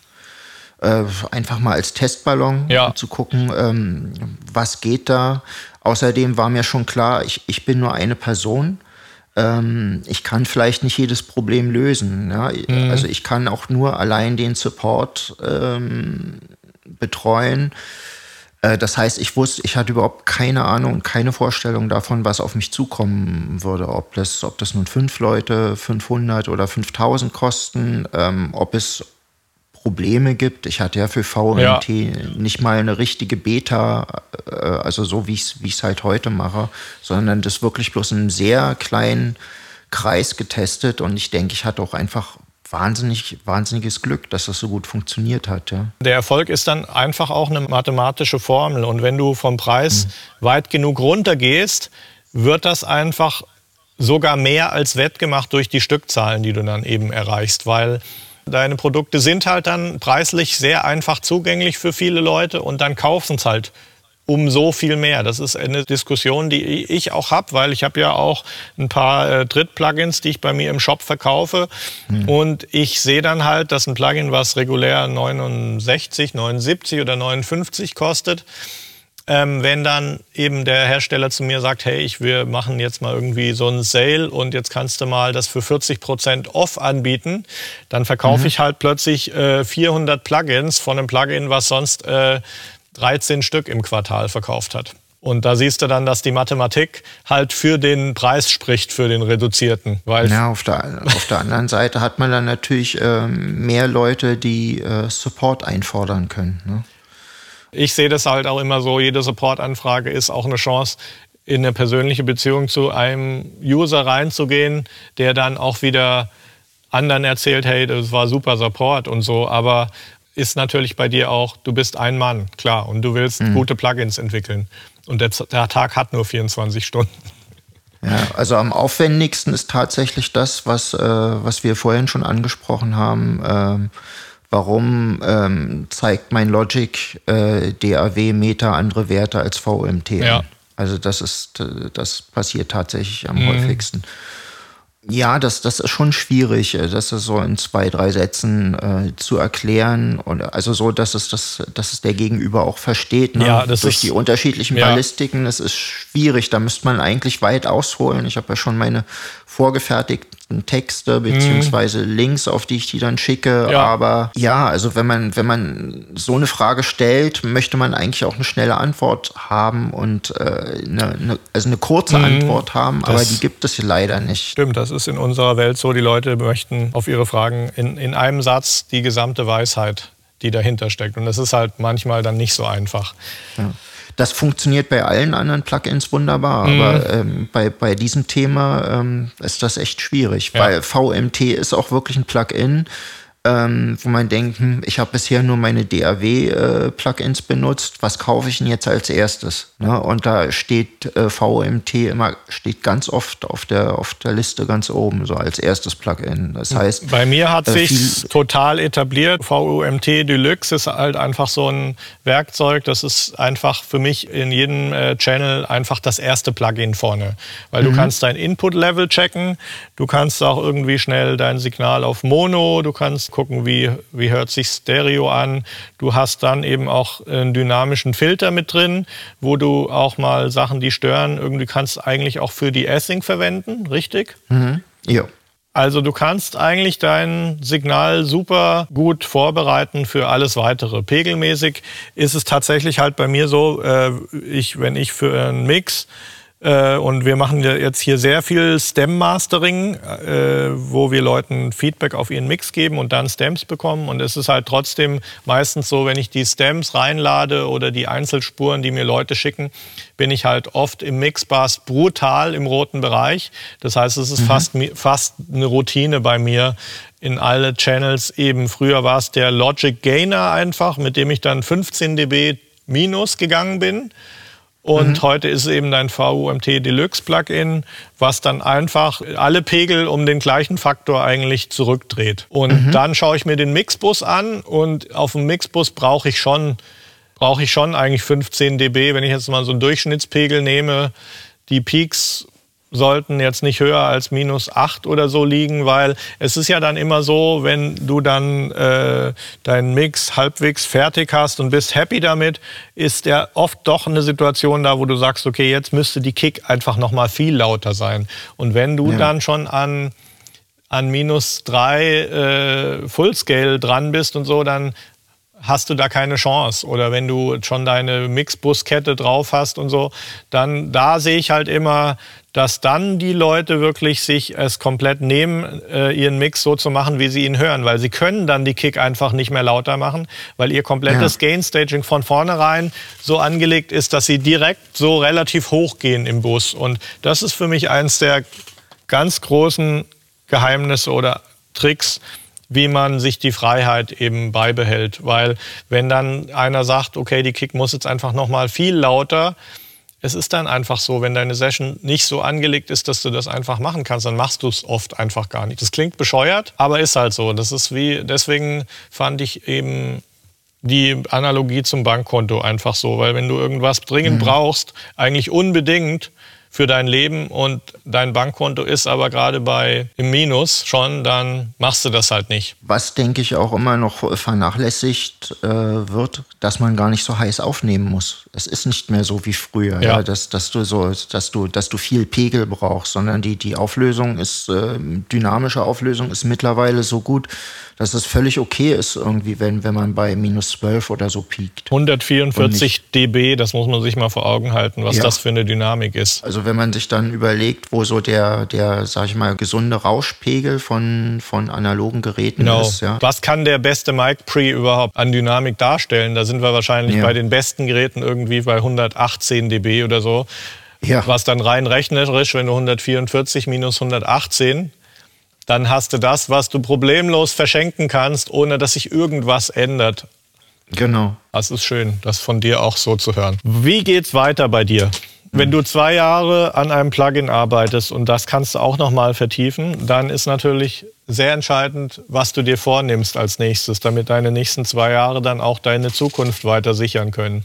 Mhm. Äh, einfach mal als Testballon, ja. um zu gucken, ähm, was geht da außerdem war mir schon klar, ich, ich bin nur eine Person. Ähm, ich kann vielleicht nicht jedes Problem lösen. Ja? Mhm. Also ich kann auch nur allein den Support ähm, betreuen. Äh, das heißt, ich wusste, ich hatte überhaupt keine Ahnung und keine Vorstellung davon, was auf mich zukommen würde. Ob das, ob das nun fünf Leute, 500 oder 5000 kosten, ähm, ob es Probleme gibt. Ich hatte ja für VMT ja. nicht mal eine richtige Beta, äh, also so wie ich es halt heute mache, sondern das wirklich bloß in einem sehr kleinen Kreis getestet und ich denke, ich hatte auch einfach wahnsinnig, wahnsinniges Glück, dass das so gut funktioniert hat. Ja. Der Erfolg ist dann einfach auch eine mathematische Formel. Und wenn du vom Preis mhm. weit genug runtergehst, wird das einfach sogar mehr als wettgemacht durch die Stückzahlen, die du dann eben erreichst. Weil deine Produkte sind halt dann preislich sehr einfach zugänglich für viele Leute und dann kaufen es halt um so viel mehr. Das ist eine Diskussion, die ich auch habe, weil ich habe ja auch ein paar äh, Dritt-Plugins, die ich bei mir im Shop verkaufe. Mhm. Und ich sehe dann halt, dass ein Plugin, was regulär 69, 79 oder 59 kostet, ähm, wenn dann eben der Hersteller zu mir sagt, hey, ich, wir machen jetzt mal irgendwie so einen Sale und jetzt kannst du mal das für 40 Prozent off anbieten, dann verkaufe mhm. ich halt plötzlich äh, 400 Plugins von einem Plugin, was sonst äh, 13 Stück im Quartal verkauft hat. Und da siehst du dann, dass die Mathematik halt für den Preis spricht, für den reduzierten. Weil ja, auf der, auf der anderen Seite hat man dann natürlich ähm, mehr Leute, die äh, Support einfordern können. Ne? Ich sehe das halt auch immer so, jede Support-Anfrage ist auch eine Chance, in eine persönliche Beziehung zu einem User reinzugehen, der dann auch wieder anderen erzählt, hey, das war super Support und so. Aber ist natürlich bei dir auch, du bist ein Mann, klar, und du willst mhm. gute Plugins entwickeln. Und der, der, Tag hat nur 24 Stunden. Ja, also am aufwendigsten ist tatsächlich das, was, äh, was wir vorhin schon angesprochen haben. Ähm, warum ähm, zeigt mein Logic äh, DAW Meta andere Werte als VMT? Ja. Also das ist, äh, das passiert tatsächlich am mhm. häufigsten. Ja, das, das ist schon schwierig, äh, das ist so in zwei, drei Sätzen äh, zu erklären. Und also so, dass es, das, dass es der Gegenüber auch versteht. Ne? Ja, Durch ist, die unterschiedlichen ja. Ballistiken, das ist schwierig. Da müsste man eigentlich weit ausholen. Ich habe ja schon meine vorgefertigten Texte beziehungsweise mhm. Links, auf die ich die dann schicke. Ja. Aber ja, also wenn man, wenn man so eine Frage stellt, möchte man eigentlich auch eine schnelle Antwort haben und äh, eine, eine, also eine kurze mhm. Antwort haben, das aber die gibt es leider nicht. Stimmt, das ist in unserer Welt so. Die Leute möchten auf ihre Fragen in, in einem Satz die gesamte Weisheit, die dahinter steckt. Und das ist halt manchmal dann nicht so einfach. Ja. Das funktioniert bei allen anderen Plugins wunderbar, mhm. aber ähm, bei, bei diesem Thema ähm, ist das echt schwierig, ja. weil VMT ist auch wirklich ein Plugin, ähm, wo man denkt, hm, ich habe bisher nur meine DAW-Plugins äh, benutzt, was kaufe ich denn jetzt als erstes? Ne? Und da steht äh, VMT immer, steht ganz oft auf der, auf der Liste ganz oben, so als erstes Plugin. Das heißt. Bei mir hat äh, sich total etabliert. VUMT Deluxe ist halt einfach so ein Werkzeug, das ist einfach für mich in jedem äh, Channel einfach das erste Plugin vorne. Weil mhm. du kannst dein Input-Level checken, du kannst auch irgendwie schnell dein Signal auf Mono, du kannst gucken, wie, wie hört sich Stereo an. Du hast dann eben auch einen dynamischen Filter mit drin, wo du auch mal Sachen, die stören, irgendwie kannst eigentlich auch für die Assing verwenden, richtig? Mhm. Ja. Also du kannst eigentlich dein Signal super gut vorbereiten für alles weitere. Pegelmäßig ist es tatsächlich halt bei mir so, äh, ich, wenn ich für einen Mix äh, und wir machen jetzt hier sehr viel Stem-Mastering, äh, wo wir Leuten Feedback auf ihren Mix geben und dann Stems bekommen. Und es ist halt trotzdem meistens so, wenn ich die Stems reinlade oder die Einzelspuren, die mir Leute schicken, bin ich halt oft im Mixbars brutal im roten Bereich. Das heißt, es ist mhm. fast, fast eine Routine bei mir, in alle Channels eben. Früher war es der Logic Gainer einfach, mit dem ich dann 15 dB minus gegangen bin. Und mhm. heute ist eben dein VUMT Deluxe Plugin, was dann einfach alle Pegel um den gleichen Faktor eigentlich zurückdreht. Und mhm. dann schaue ich mir den Mixbus an und auf dem Mixbus brauche ich schon brauche ich schon eigentlich 15 dB, wenn ich jetzt mal so einen Durchschnittspegel nehme. Die Peaks sollten jetzt nicht höher als minus 8 oder so liegen, weil es ist ja dann immer so, wenn du dann äh, deinen Mix halbwegs fertig hast und bist happy damit, ist ja oft doch eine Situation da, wo du sagst, okay, jetzt müsste die Kick einfach noch mal viel lauter sein. Und wenn du ja. dann schon an an minus 3 äh, Fullscale dran bist und so, dann hast du da keine Chance. Oder wenn du schon deine Mixbuskette drauf hast und so, dann da sehe ich halt immer, dass dann die Leute wirklich sich es komplett nehmen, äh, ihren Mix so zu machen, wie sie ihn hören, weil sie können dann die Kick einfach nicht mehr lauter machen, weil ihr komplettes ja. Gain-Staging von vornherein so angelegt ist, dass sie direkt so relativ hoch gehen im Bus. Und das ist für mich eins der ganz großen Geheimnisse oder Tricks, wie man sich die Freiheit eben beibehält. Weil wenn dann einer sagt, okay, die Kick muss jetzt einfach noch mal viel lauter, es ist dann einfach so, wenn deine Session nicht so angelegt ist, dass du das einfach machen kannst, dann machst du es oft einfach gar nicht. Das klingt bescheuert, aber ist halt so. Das ist wie, deswegen fand ich eben die Analogie zum Bankkonto einfach so, weil wenn du irgendwas dringend mhm. brauchst, eigentlich unbedingt, für dein Leben und dein Bankkonto ist aber gerade bei im Minus schon, dann machst du das halt nicht. Was denke ich auch immer noch vernachlässigt äh, wird, dass man gar nicht so heiß aufnehmen muss. Es ist nicht mehr so wie früher, ja. ja dass, dass du so, dass du, dass du viel Pegel brauchst, sondern die, die Auflösung ist, äh, dynamische Auflösung ist mittlerweile so gut, dass es völlig okay ist, irgendwie, wenn, wenn man bei minus 12 oder so piekt. 144 dB, das muss man sich mal vor Augen halten, was ja. das für eine Dynamik ist. Also wenn man sich dann überlegt, wo so der, der sag ich mal, gesunde Rauschpegel von, von analogen Geräten genau. ist. Ja. Was kann der beste Mic Pre überhaupt an Dynamik darstellen? Da sind wir wahrscheinlich ja. bei den besten Geräten irgendwie bei 118 dB oder so. Ja. Was dann rein rechnerisch, wenn du 144 minus 118 dann hast du das, was du problemlos verschenken kannst, ohne dass sich irgendwas ändert. Genau. Das ist schön, das von dir auch so zu hören. Wie geht's weiter bei dir? Wenn du zwei Jahre an einem Plugin arbeitest und das kannst du auch noch mal vertiefen, dann ist natürlich sehr entscheidend, was du dir vornimmst als nächstes, damit deine nächsten zwei Jahre dann auch deine Zukunft weiter sichern können.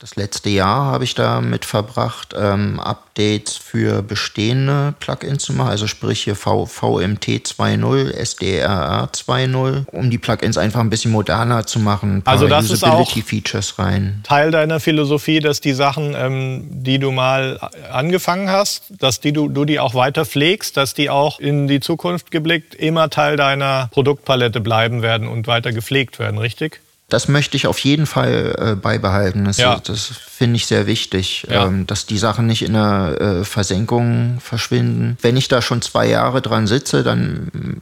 Das letzte Jahr habe ich damit verbracht, ähm, Updates für bestehende Plugins zu machen, also sprich hier v VMT 2.0, SDRR 2.0, um die Plugins einfach ein bisschen moderner zu machen. also das ist auch Features rein. Teil deiner Philosophie, dass die Sachen, ähm, die du mal angefangen hast, dass die du, du die auch weiter pflegst, dass die auch in die Zukunft geblickt immer Teil deiner Produktpalette bleiben werden und weiter gepflegt werden, richtig? Das möchte ich auf jeden Fall äh, beibehalten. Das, ja. das finde ich sehr wichtig, ja. ähm, dass die Sachen nicht in der äh, Versenkung verschwinden. Wenn ich da schon zwei Jahre dran sitze, dann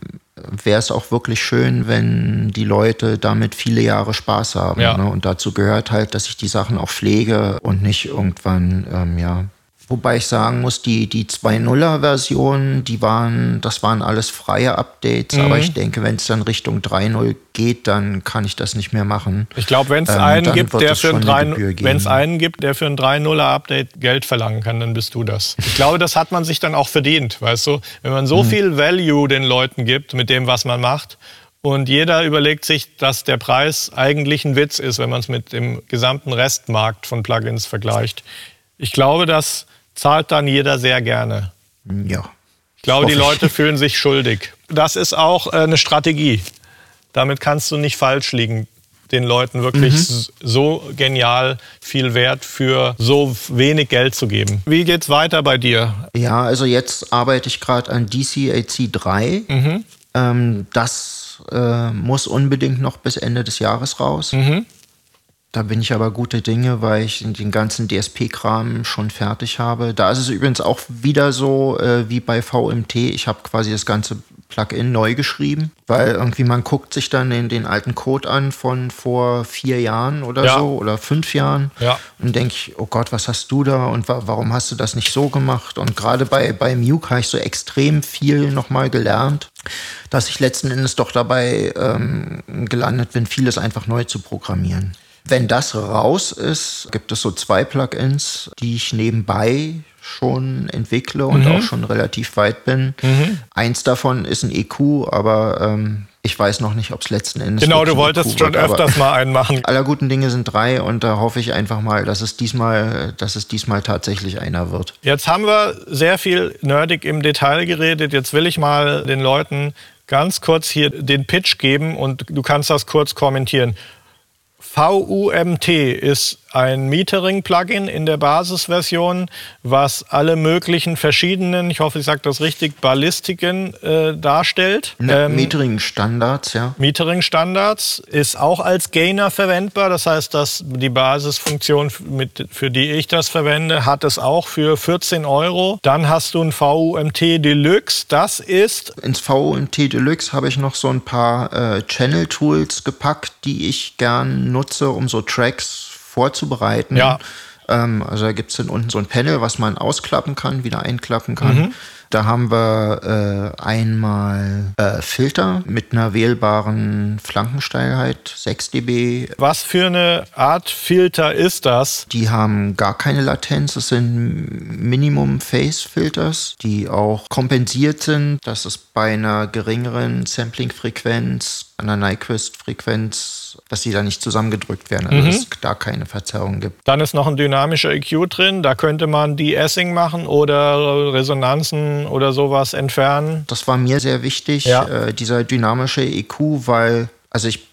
wäre es auch wirklich schön, wenn die Leute damit viele Jahre Spaß haben. Ja. Ne? Und dazu gehört halt, dass ich die Sachen auch pflege und nicht irgendwann ähm, ja, Wobei ich sagen muss, die, die 2.0er-Versionen, die waren, das waren alles freie Updates, mhm. aber ich denke, wenn es dann Richtung 3.0 geht, dann kann ich das nicht mehr machen. Ich glaube, wenn es ähm, einen gibt, der für ein wenn es einen gibt, der für ein 3.0er-Update Geld verlangen kann, dann bist du das. Ich glaube, das hat man sich dann auch verdient, weißt du? Wenn man so mhm. viel Value den Leuten gibt mit dem, was man macht, und jeder überlegt sich, dass der Preis eigentlich ein Witz ist, wenn man es mit dem gesamten Restmarkt von Plugins vergleicht. Ich glaube, dass zahlt dann jeder sehr gerne. Ja. Ich glaube, die Leute fühlen sich schuldig. Das ist auch äh, eine Strategie. Damit kannst du nicht falsch liegen den Leuten wirklich mhm. so genial viel Wert für so wenig Geld zu geben. Wie geht's weiter bei dir? Ja, also jetzt arbeite ich gerade an DCAC 3. Mhm. Ähm, das äh, muss unbedingt noch bis Ende des Jahres raus. Mhm. Da bin ich aber gute Dinge, weil ich den ganzen DSP-Kram schon fertig habe. Da ist es übrigens auch wieder so äh, wie bei VMT. Ich habe quasi das ganze Plugin neu geschrieben, weil irgendwie man guckt sich dann den, den alten Code an von vor vier Jahren oder ja. so oder fünf Jahren ja. und denke ich, oh Gott, was hast du da und wa warum hast du das nicht so gemacht? Und gerade bei, bei Muke habe ich so extrem viel nochmal gelernt, dass ich letzten Endes doch dabei ähm, gelandet bin, vieles einfach neu zu programmieren. Wenn das raus ist, gibt es so zwei Plugins, die ich nebenbei schon entwickle und mhm. auch schon relativ weit bin. Mhm. Eins davon ist ein EQ, aber ähm, Ich weiß noch nicht, ob es letzten Endes. Genau, du wolltest EQ schon wird, öfters mal einen machen. [LAUGHS] Aller guten Dinge sind drei und da hoffe ich einfach mal, dass es diesmal, dass es diesmal tatsächlich einer wird. Jetzt haben wir sehr viel nerdig im Detail geredet. Jetzt will ich mal den Leuten ganz kurz hier den Pitch geben und du kannst das kurz kommentieren. VUMT ist ein Metering-Plugin in der Basisversion, was alle möglichen verschiedenen, ich hoffe, ich sage das richtig, Ballistiken äh, darstellt. Ne, ähm, Metering-Standards, ja. Metering-Standards ist auch als Gainer verwendbar. Das heißt, dass die Basisfunktion, mit, für die ich das verwende, hat es auch für 14 Euro. Dann hast du ein VUMT Deluxe. Das ist... Ins VUMT Deluxe habe ich noch so ein paar äh, Channel-Tools gepackt, die ich gern nutze, um so Tracks vorzubereiten. Ja. Ähm, also da gibt es dann unten so ein Panel, was man ausklappen kann, wieder einklappen kann. Mhm. Da haben wir äh, einmal äh, Filter mit einer wählbaren Flankensteilheit, 6 dB. Was für eine Art Filter ist das? Die haben gar keine Latenz. Das sind Minimum Phase Filters, die auch kompensiert sind, dass es bei einer geringeren Sampling-Frequenz, einer Nyquist-Frequenz dass sie da nicht zusammengedrückt werden, also mhm. dass es da keine Verzerrung gibt. Dann ist noch ein dynamischer EQ drin, da könnte man De-Essing machen oder Resonanzen oder sowas entfernen. Das war mir sehr wichtig, ja. äh, dieser dynamische EQ, weil, also ich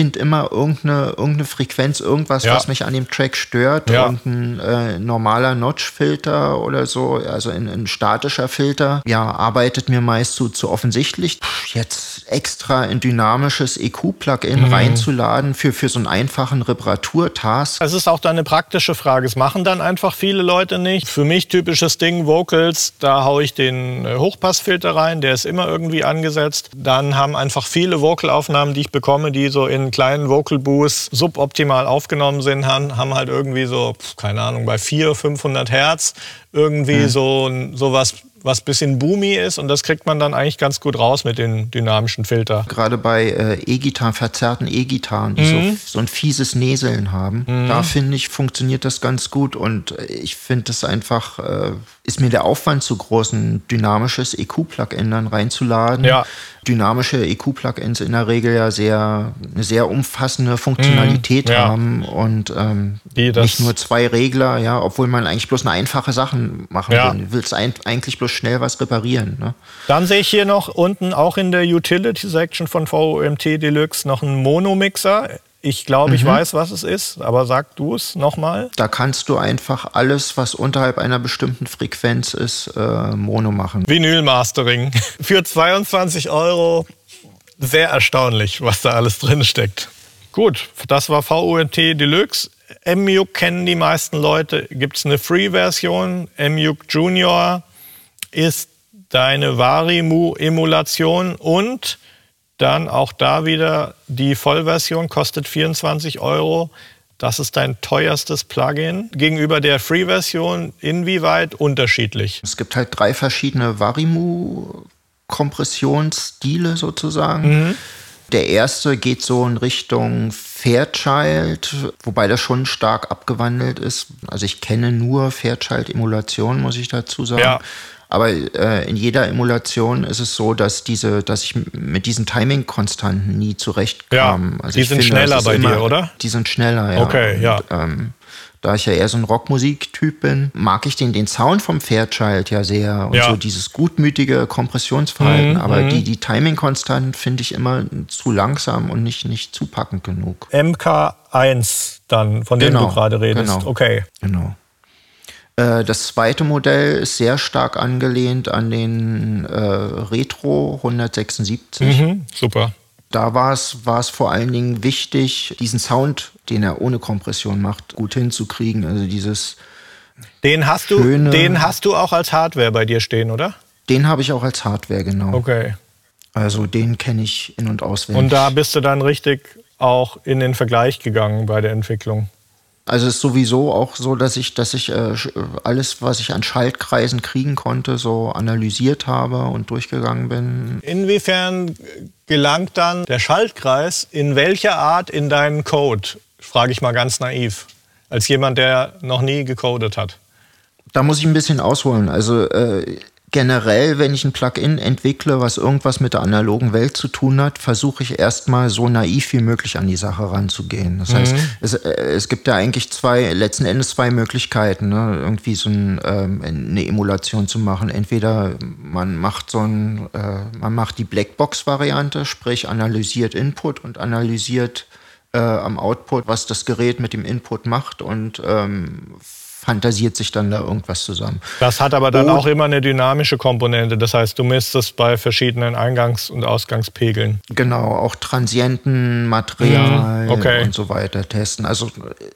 finde immer irgendeine, irgendeine Frequenz, irgendwas, ja. was mich an dem Track stört. Ja. Irgendein äh, normaler Notch-Filter oder so, also ein, ein, statischer Filter, ja, arbeitet mir meist so zu offensichtlich. Puh, jetzt extra ein dynamisches EQ-Plugin mhm. reinzuladen für, für so einen einfachen Reparaturtask. Es ist auch dann eine praktische Frage. Es machen dann einfach viele Leute nicht. Für mich typisches Ding, Vocals, da haue ich den äh, Hochpassfilter rein, der ist immer irgendwie angesetzt. Dann haben einfach viele Vocalaufnahmen, die ich bekomme, die so in kleinen Vocal Boosts suboptimal aufgenommen sind, haben, haben halt irgendwie so, keine Ahnung, bei 400, 500 Hertz irgendwie mhm. so sowas was ein bisschen boomy ist und das kriegt man dann eigentlich ganz gut raus mit den dynamischen Filter. Gerade bei äh, E-Gitarren, verzerrten E-Gitarren, die mhm. so, so, ein fieses Näseln haben, mhm. da finde ich, funktioniert das ganz gut und ich finde das einfach, äh, ist mir der Aufwand zu groß, ein dynamisches EQ-Plugin dann reinzuladen. Ja dynamische EQ-Plugins in der Regel ja sehr, eine sehr umfassende Funktionalität mm, ja. haben und ähm, nicht nur zwei Regler, ja, obwohl man eigentlich bloß eine einfache Sachen machen ja. will. Du willst ein, eigentlich bloß schnell was reparieren. Ne? Dann sehe ich hier noch unten auch in der Utility-Section von VOMT Deluxe noch einen Monomixer ich glaube, ich mhm. weiß, was es ist, aber sag du es nochmal. Da kannst du einfach alles, was unterhalb einer bestimmten Frequenz ist, äh, Mono machen. Vinyl-Mastering. [LAUGHS] Für 22 Euro sehr erstaunlich, was da alles drin steckt. Gut, das war VUNT Deluxe. MUK kennen die meisten Leute. Gibt es eine Free-Version? MUK Junior ist deine Varimu-Emulation und dann auch da wieder die Vollversion kostet 24 Euro. Das ist dein teuerstes Plugin. Gegenüber der Free-Version inwieweit unterschiedlich? Es gibt halt drei verschiedene Varimu-Kompressionsstile sozusagen. Mhm. Der erste geht so in Richtung Fairchild, wobei das schon stark abgewandelt ist. Also ich kenne nur Fairchild-Emulation, muss ich dazu sagen. Ja. Aber äh, in jeder Emulation ist es so, dass diese, dass ich mit diesen Timing-Konstanten nie zurechtkam. Ja, also die sind finde, schneller bei immer, dir, oder? Die sind schneller, ja. Okay, ja. Und, ähm, da ich ja eher so ein Rockmusiktyp bin, mag ich den, den Sound vom Fairchild ja sehr und ja. so dieses gutmütige Kompressionsverhalten. Mhm, aber mhm. die, die Timing-Konstanten finde ich immer zu langsam und nicht, nicht zupackend genug. MK1 dann, von dem genau, du gerade redest. Genau, okay. Genau. Äh, das zweite Modell ist sehr stark angelehnt an den äh, Retro 176. Mhm, super. Da war es, war es vor allen Dingen wichtig, diesen Sound, den er ohne Kompression macht, gut hinzukriegen. Also dieses den hast du, den hast du auch als Hardware bei dir stehen, oder? Den habe ich auch als Hardware, genau. Okay. Also den kenne ich in- und auswendig. Und da bist du dann richtig auch in den Vergleich gegangen bei der Entwicklung. Also es ist sowieso auch so, dass ich, dass ich äh, alles, was ich an Schaltkreisen kriegen konnte, so analysiert habe und durchgegangen bin. Inwiefern gelangt dann der Schaltkreis in welcher Art in deinen Code? Frage ich mal ganz naiv, als jemand, der noch nie gecodet hat. Da muss ich ein bisschen ausholen. Also äh, generell, wenn ich ein Plugin entwickle, was irgendwas mit der analogen Welt zu tun hat, versuche ich erstmal so naiv wie möglich an die Sache ranzugehen. Das mhm. heißt, es, äh, es, gibt ja eigentlich zwei, letzten Endes zwei Möglichkeiten, ne? irgendwie so ein, ähm, eine Emulation zu machen. Entweder man macht so ein, äh, man macht die Blackbox-Variante, sprich analysiert Input und analysiert äh, am Output, was das Gerät mit dem Input macht und ähm, fantasiert sich dann da irgendwas zusammen. Das hat aber dann und, auch immer eine dynamische Komponente. Das heißt, du misst es bei verschiedenen Eingangs- und Ausgangspegeln. Genau, auch Transientenmaterial mhm, okay. und so weiter testen. Also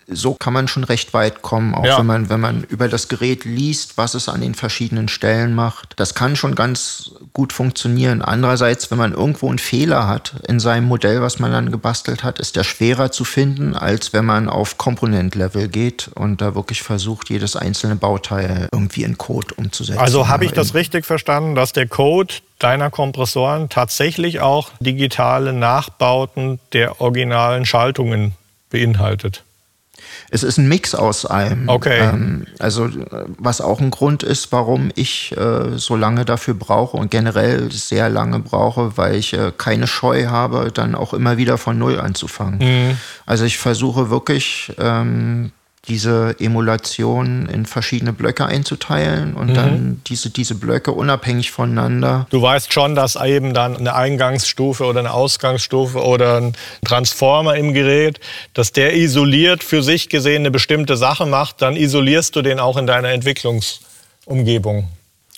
so kann man schon recht weit kommen, auch ja. wenn, man, wenn man über das Gerät liest, was es an den verschiedenen Stellen macht. Das kann schon ganz gut funktionieren. Andererseits, wenn man irgendwo einen Fehler hat in seinem Modell, was man dann gebastelt hat, ist der schwerer zu finden, als wenn man auf Komponentlevel geht und da wirklich versucht, versucht, jedes einzelne Bauteil irgendwie in Code umzusetzen. Also habe ich das richtig verstanden, dass der Code deiner Kompressoren tatsächlich auch digitale Nachbauten der originalen Schaltungen beinhaltet? Es ist ein Mix aus allem. Okay. Ähm, also was auch ein Grund ist, warum ich äh, so lange dafür brauche und generell sehr lange brauche, weil ich äh, keine Scheu habe, dann auch immer wieder von Null anzufangen. Mhm. Also ich versuche wirklich ähm, diese Emulation in verschiedene Blöcke einzuteilen und mhm. dann diese, diese Blöcke unabhängig voneinander. Du weißt schon, dass eben dann eine Eingangsstufe oder eine Ausgangsstufe oder ein Transformer im Gerät, dass der isoliert für sich gesehen eine bestimmte Sache macht, dann isolierst du den auch in deiner Entwicklungsumgebung.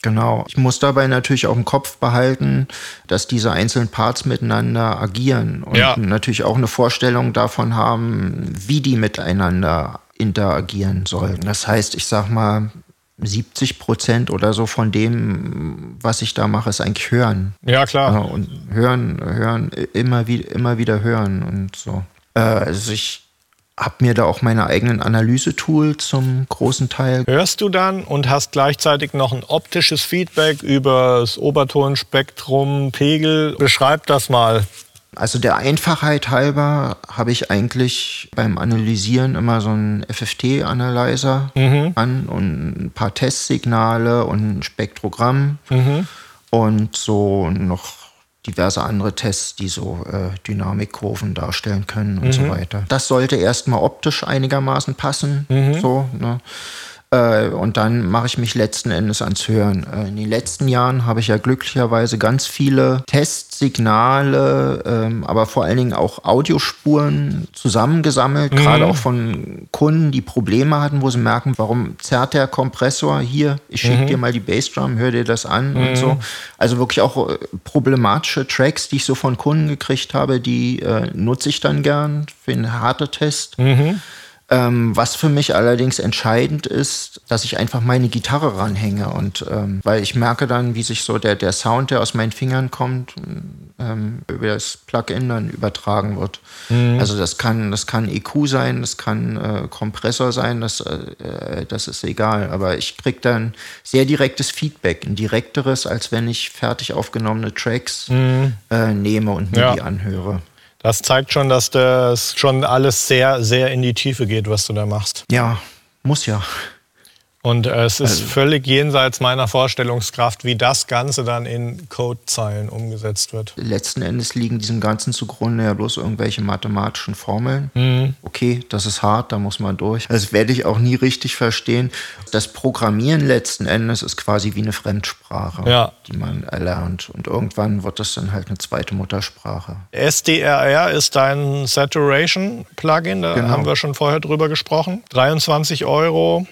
Genau. Ich muss dabei natürlich auch im Kopf behalten, dass diese einzelnen Parts miteinander agieren und ja. natürlich auch eine Vorstellung davon haben, wie die miteinander interagieren sollten. Das heißt, ich sag mal, 70 Prozent oder so von dem, was ich da mache, ist eigentlich hören. Ja, klar. Und hören, hören, immer, wie, immer wieder hören und so. Äh, also ich habe mir da auch meine eigenen Analysetools zum großen Teil. Hörst du dann und hast gleichzeitig noch ein optisches Feedback über das Obertonspektrum, Pegel. Beschreib das mal. Also der Einfachheit halber habe ich eigentlich beim Analysieren immer so einen FFT-Analyzer mhm. an und ein paar Testsignale und ein Spektrogramm mhm. und so noch diverse andere Tests, die so äh, Dynamikkurven darstellen können und mhm. so weiter. Das sollte erstmal optisch einigermaßen passen. Mhm. So, ne? Äh, und dann mache ich mich letzten Endes ans Hören. Äh, in den letzten Jahren habe ich ja glücklicherweise ganz viele Testsignale, ähm, aber vor allen Dingen auch Audiospuren zusammengesammelt, mhm. gerade auch von Kunden, die Probleme hatten, wo sie merken, warum zerrt der Kompressor hier? Ich schicke mhm. dir mal die Bassdrum, hör dir das an mhm. und so. Also wirklich auch äh, problematische Tracks, die ich so von Kunden gekriegt habe, die äh, nutze ich dann gern für einen harte Test. Mhm. Ähm, was für mich allerdings entscheidend ist, dass ich einfach meine Gitarre ranhänge und ähm, weil ich merke dann, wie sich so der, der Sound, der aus meinen Fingern kommt, ähm, über das Plugin dann übertragen wird. Mhm. Also das kann, das kann EQ sein, das kann äh, Kompressor sein, das, äh, das ist egal. Aber ich kriege dann sehr direktes Feedback, ein direkteres, als wenn ich fertig aufgenommene Tracks mhm. äh, nehme und mir ja. die anhöre. Das zeigt schon, dass das schon alles sehr, sehr in die Tiefe geht, was du da machst. Ja, muss ja. Und äh, es ist also, völlig jenseits meiner Vorstellungskraft, wie das Ganze dann in Codezeilen umgesetzt wird. Letzten Endes liegen diesem Ganzen zugrunde ja bloß irgendwelche mathematischen Formeln. Mhm. Okay, das ist hart, da muss man durch. Das werde ich auch nie richtig verstehen. Das Programmieren letzten Endes ist quasi wie eine Fremdsprache, ja. die man erlernt. Und irgendwann wird das dann halt eine zweite Muttersprache. SDRR ist dein Saturation-Plugin, da genau. haben wir schon vorher drüber gesprochen. 23 Euro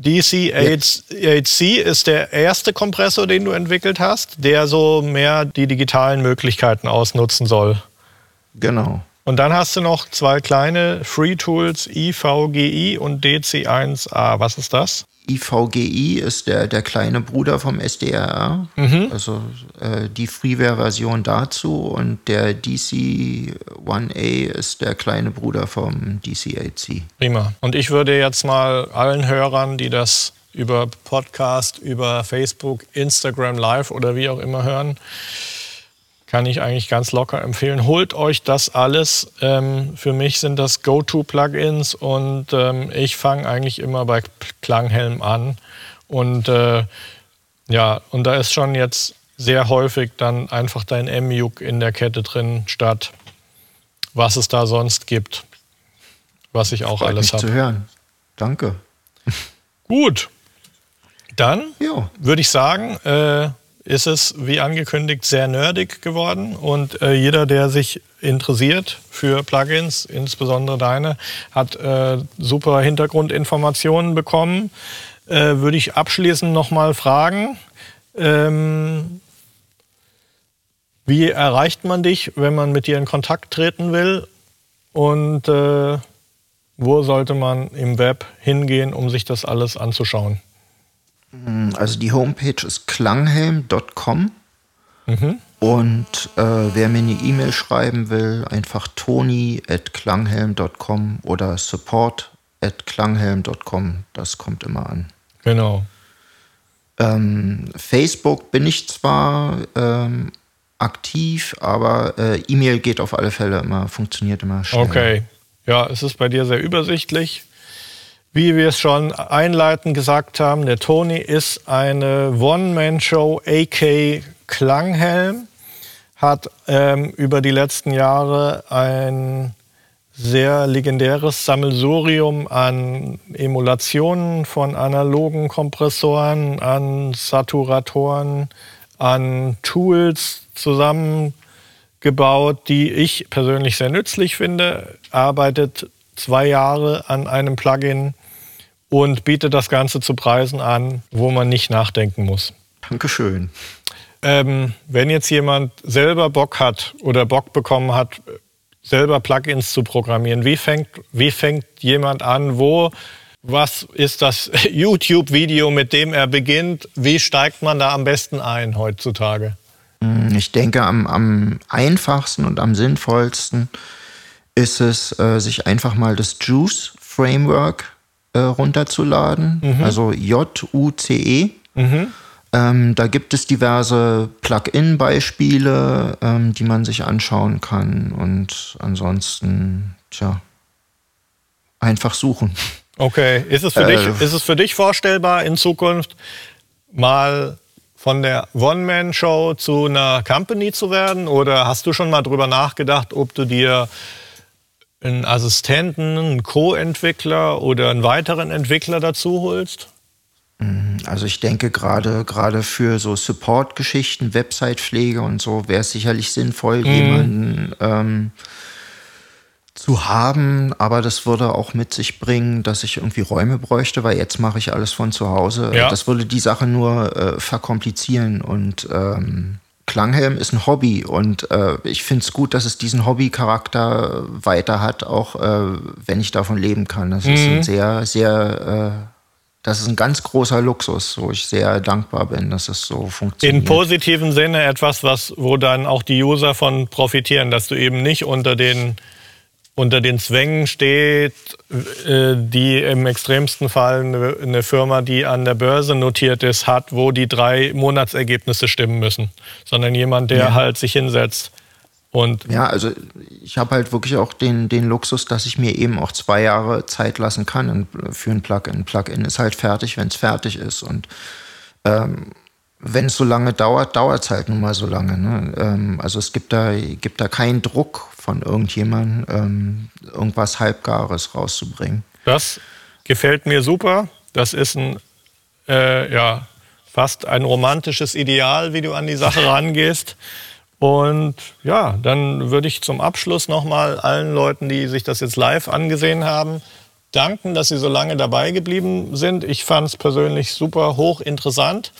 DC-8C ist der erste Kompressor, den du entwickelt hast, der so mehr die digitalen Möglichkeiten ausnutzen soll. Genau. Und dann hast du noch zwei kleine Free Tools, IVGI und DC1A. Was ist das? IVGI ist der, der kleine Bruder vom SDRR, mhm. also äh, die Freeware-Version dazu und der DC1A ist der kleine Bruder vom DC8C. Prima. Und ich würde jetzt mal allen Hörern, die das über Podcast, über Facebook, Instagram Live oder wie auch immer hören, kann ich eigentlich ganz locker empfehlen. Holt euch das alles. Ähm, für mich sind das Go-To-Plugins und ähm, ich fange eigentlich immer bei Klanghelm an. Und äh, Ja, und da ist schon jetzt sehr häufig dann einfach dein M-Juk in der Kette drin, statt was es da sonst gibt. Was ich auch Freut alles habe. zu hören. Danke. Gut. Dann würde ich sagen, äh, ist es wie angekündigt sehr nerdig geworden und äh, jeder, der sich interessiert für Plugins, insbesondere deine, hat äh, super Hintergrundinformationen bekommen. Äh, würde ich abschließend nochmal fragen, ähm, wie erreicht man dich, wenn man mit dir in Kontakt treten will und äh, wo sollte man im Web hingehen, um sich das alles anzuschauen? Also die Homepage ist klanghelm.com. Und äh, wer mir eine E-Mail schreiben will, einfach toni.klanghelm.com oder support.klanghelm.com. Das kommt immer an. Genau. Ähm, Facebook bin ich zwar ähm, aktiv, aber äh, E-Mail geht auf alle Fälle immer, funktioniert immer schnell. Okay. Ja, es ist bei dir sehr übersichtlich. Wie wir es schon einleitend gesagt haben, der Toni ist eine One-Man-Show, AK Klanghelm, hat ähm, über die letzten Jahre ein sehr legendäres Sammelsurium an Emulationen von analogen Kompressoren, an Saturatoren, an Tools zusammengebaut, die ich persönlich sehr nützlich finde. Arbeitet zwei Jahre an einem Plugin und bietet das Ganze zu Preisen an, wo man nicht nachdenken muss. Dankeschön. Ähm, wenn jetzt jemand selber Bock hat oder Bock bekommen hat, selber Plugins zu programmieren, wie fängt, wie fängt jemand an? Wo, was ist das [LAUGHS] YouTube-Video, mit dem er beginnt? Wie steigt man da am besten ein heutzutage? Ich denke, am, am einfachsten und am sinnvollsten ist es, äh, sich einfach mal das Juice Framework äh, runterzuladen. Also J-U-C-E. Ähm, da gibt es diverse Plugin-Beispiele, ähm, die man sich anschauen kann. Und ansonsten, tja, einfach suchen. Okay, ist es für, Äh. dich, ist es für dich vorstellbar, in Zukunft mal von der One-Man-Show zu einer Company zu werden? Oder hast du schon mal drüber nachgedacht, ob du dir einen Assistenten, einen Co-Entwickler oder einen weiteren Entwickler dazu holst? Also ich denke gerade gerade für so Support-Geschichten, Website-Pflege und so wäre es sicherlich sinnvoll, jemanden ähm, zu haben, aber das würde auch mit sich bringen, dass ich irgendwie Räume bräuchte, weil jetzt mache ich alles von zu Hause. Ja. Das würde die Sache nur äh, verkomplizieren und ähm, Klanghelm ist ein Hobby und äh, ich finde es gut, dass es diesen Hobby-Charakter weiter hat, auch äh, wenn ich davon leben kann. Das ist ein sehr, sehr, äh, das ist ein ganz großer Luxus, wo ich sehr dankbar bin, dass es so funktioniert. In positiven Sinne etwas, was, wo dann auch die User von profitieren, dass du eben nicht unter den, unter den Zwängen steht, äh, die im extremsten Fall eine, Firma, die an der Börse notiert ist, hat, wo die drei Monatsergebnisse stimmen müssen, sondern jemand, der halt sich hinsetzt und Ja, also ich habe halt wirklich auch den, den Luxus, dass ich mir eben auch zwei Jahre Zeit lassen kann in- für ein Plugin. Plugin ist halt fertig, wenn es fertig ist. Und ähm, wenn es so lange dauert, dauert es halt nun mal so lange. Ne? Ähm, also es gibt da, gibt da keinen Druck von irgendjemandem, ähm, irgendwas Halbgares rauszubringen. Das gefällt mir super. Das ist ein, äh, ja, fast ein romantisches Ideal, wie du an die Sache rangehst. Und ja, dann würde ich zum Abschluss nochmal allen Leuten, die sich das jetzt live angesehen haben, danken, dass sie so lange dabei geblieben sind. Ich fand es persönlich super hochinteressant.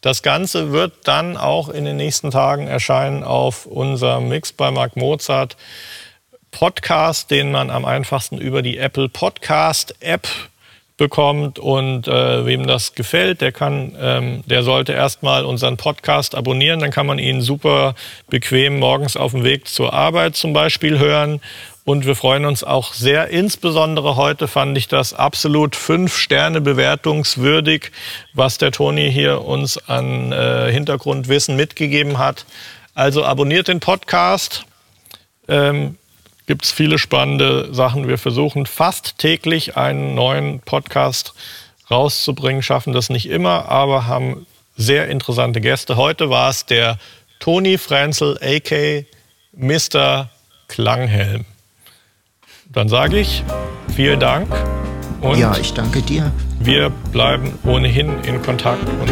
Das Ganze wird dann auch in den nächsten Tagen erscheinen auf unserem Mix bei Mark Mozart. Podcast, den man am einfachsten über die Apple Podcast App bekommt. Und äh, wem das gefällt, der kann, ähm, der sollte erstmal unseren Podcast abonnieren, dann kann man ihn super bequem morgens auf dem Weg zur Arbeit zum Beispiel hören. Und wir freuen uns auch sehr, insbesondere heute fand ich das absolut fünf Sterne bewertungswürdig, was der Toni hier uns an äh, Hintergrundwissen mitgegeben hat. Also abonniert den Podcast. Ähm, gibt es viele spannende Sachen. Wir versuchen fast täglich einen neuen Podcast rauszubringen, schaffen das nicht immer, aber haben sehr interessante Gäste. Heute war es der Toni Frenzel, a.k. Mr. Klanghelm. Dann sage ich vielen Dank. Und ja, ich danke dir. Wir bleiben ohnehin in Kontakt und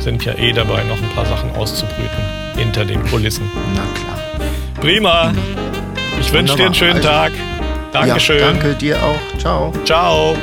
sind ja eh dabei, noch ein paar Sachen auszubrüten hinter den Kulissen. Na klar. Prima. Ich wünsche dir einen schönen also, Tag. Dankeschön. Ja, danke dir auch. Ciao. Ciao.